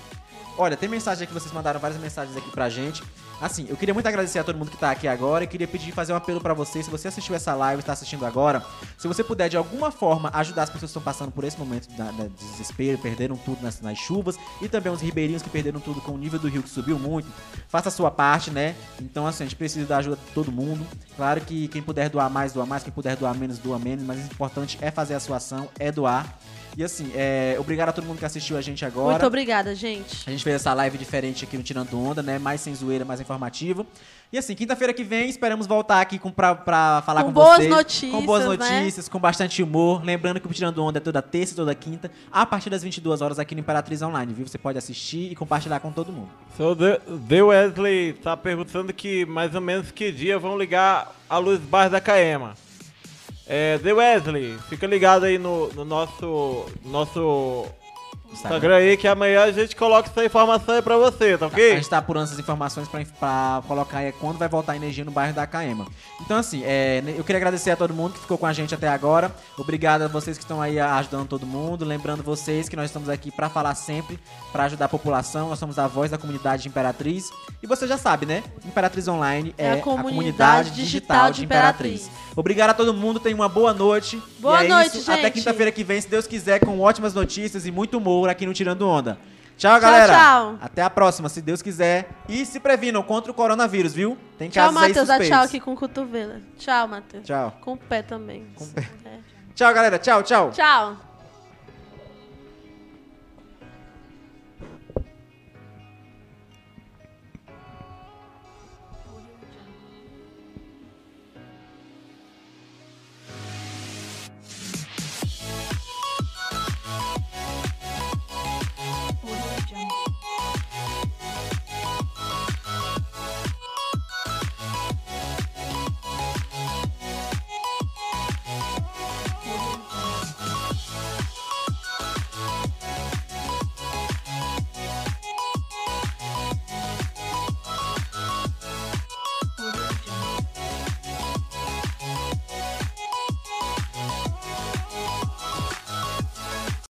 Olha, tem mensagem aqui, vocês mandaram várias mensagens aqui pra gente. Assim, eu queria muito agradecer a todo mundo que tá aqui agora e queria pedir fazer um apelo pra você, se você assistiu essa live, está assistindo agora, se você puder de alguma forma ajudar as pessoas que estão passando por esse momento da- da- de desespero, perderam tudo nas, nas chuvas e também os ribeirinhos que perderam tudo com o nível do rio que subiu muito, faça a sua parte, né? Então, assim, a gente precisa da ajuda de todo mundo. Claro que quem puder doar mais, doa mais, quem puder doar menos, doa menos, mas o importante é fazer a sua ação, é doar. E assim, é, obrigado a todo mundo que assistiu a gente agora. Muito obrigada, gente. A gente fez essa live diferente aqui no Tirando Onda, né? Mais sem zoeira, mais informativo. E assim, quinta-feira que vem, esperamos voltar aqui com, pra, pra falar com, Com boas vocês. notícias, Com boas né? notícias, com bastante humor. Lembrando que o Tirando Onda é toda terça e toda quinta, a partir das 22 horas aqui no Imperatriz Online, viu? Você pode assistir e compartilhar com todo mundo. Seu The The Wesley tá perguntando que mais ou menos que dia vão ligar a luz bar da Caema. É, The Wesley, fica ligado aí no, no nosso, nosso Instagram aí que amanhã a gente coloca essa informação aí pra você, tá A ok? gente tá apurando essas informações pra, pra colocar aí quando vai voltar a energia no bairro da Caema. Então, assim, é, eu queria agradecer a todo mundo que ficou com a gente até agora. Obrigado a vocês que estão aí ajudando todo mundo. Lembrando vocês que nós estamos aqui pra falar sempre, pra ajudar a população. Nós somos a voz da comunidade de Imperatriz. E você já sabe, né? Imperatriz Online é, É a a comunidade comunidade digital de Imperatriz. Imperatriz. Obrigado a todo mundo, tenham uma boa noite. Boa e é noite, isso. Até gente. quinta-feira que vem, se Deus quiser, com ótimas notícias e muito humor aqui no Tirando Onda. Tchau, Tchau, galera. tchau. Até a próxima, se Deus quiser. E se previnam contra o coronavírus, viu? Tem Tchau, casos Matheus. Dá suspeitos. tchau aqui com o cotovelo. Tchau, Matheus. Tchau. Com o pé também. Tchau, galera. Tchau, tchau. Tchau.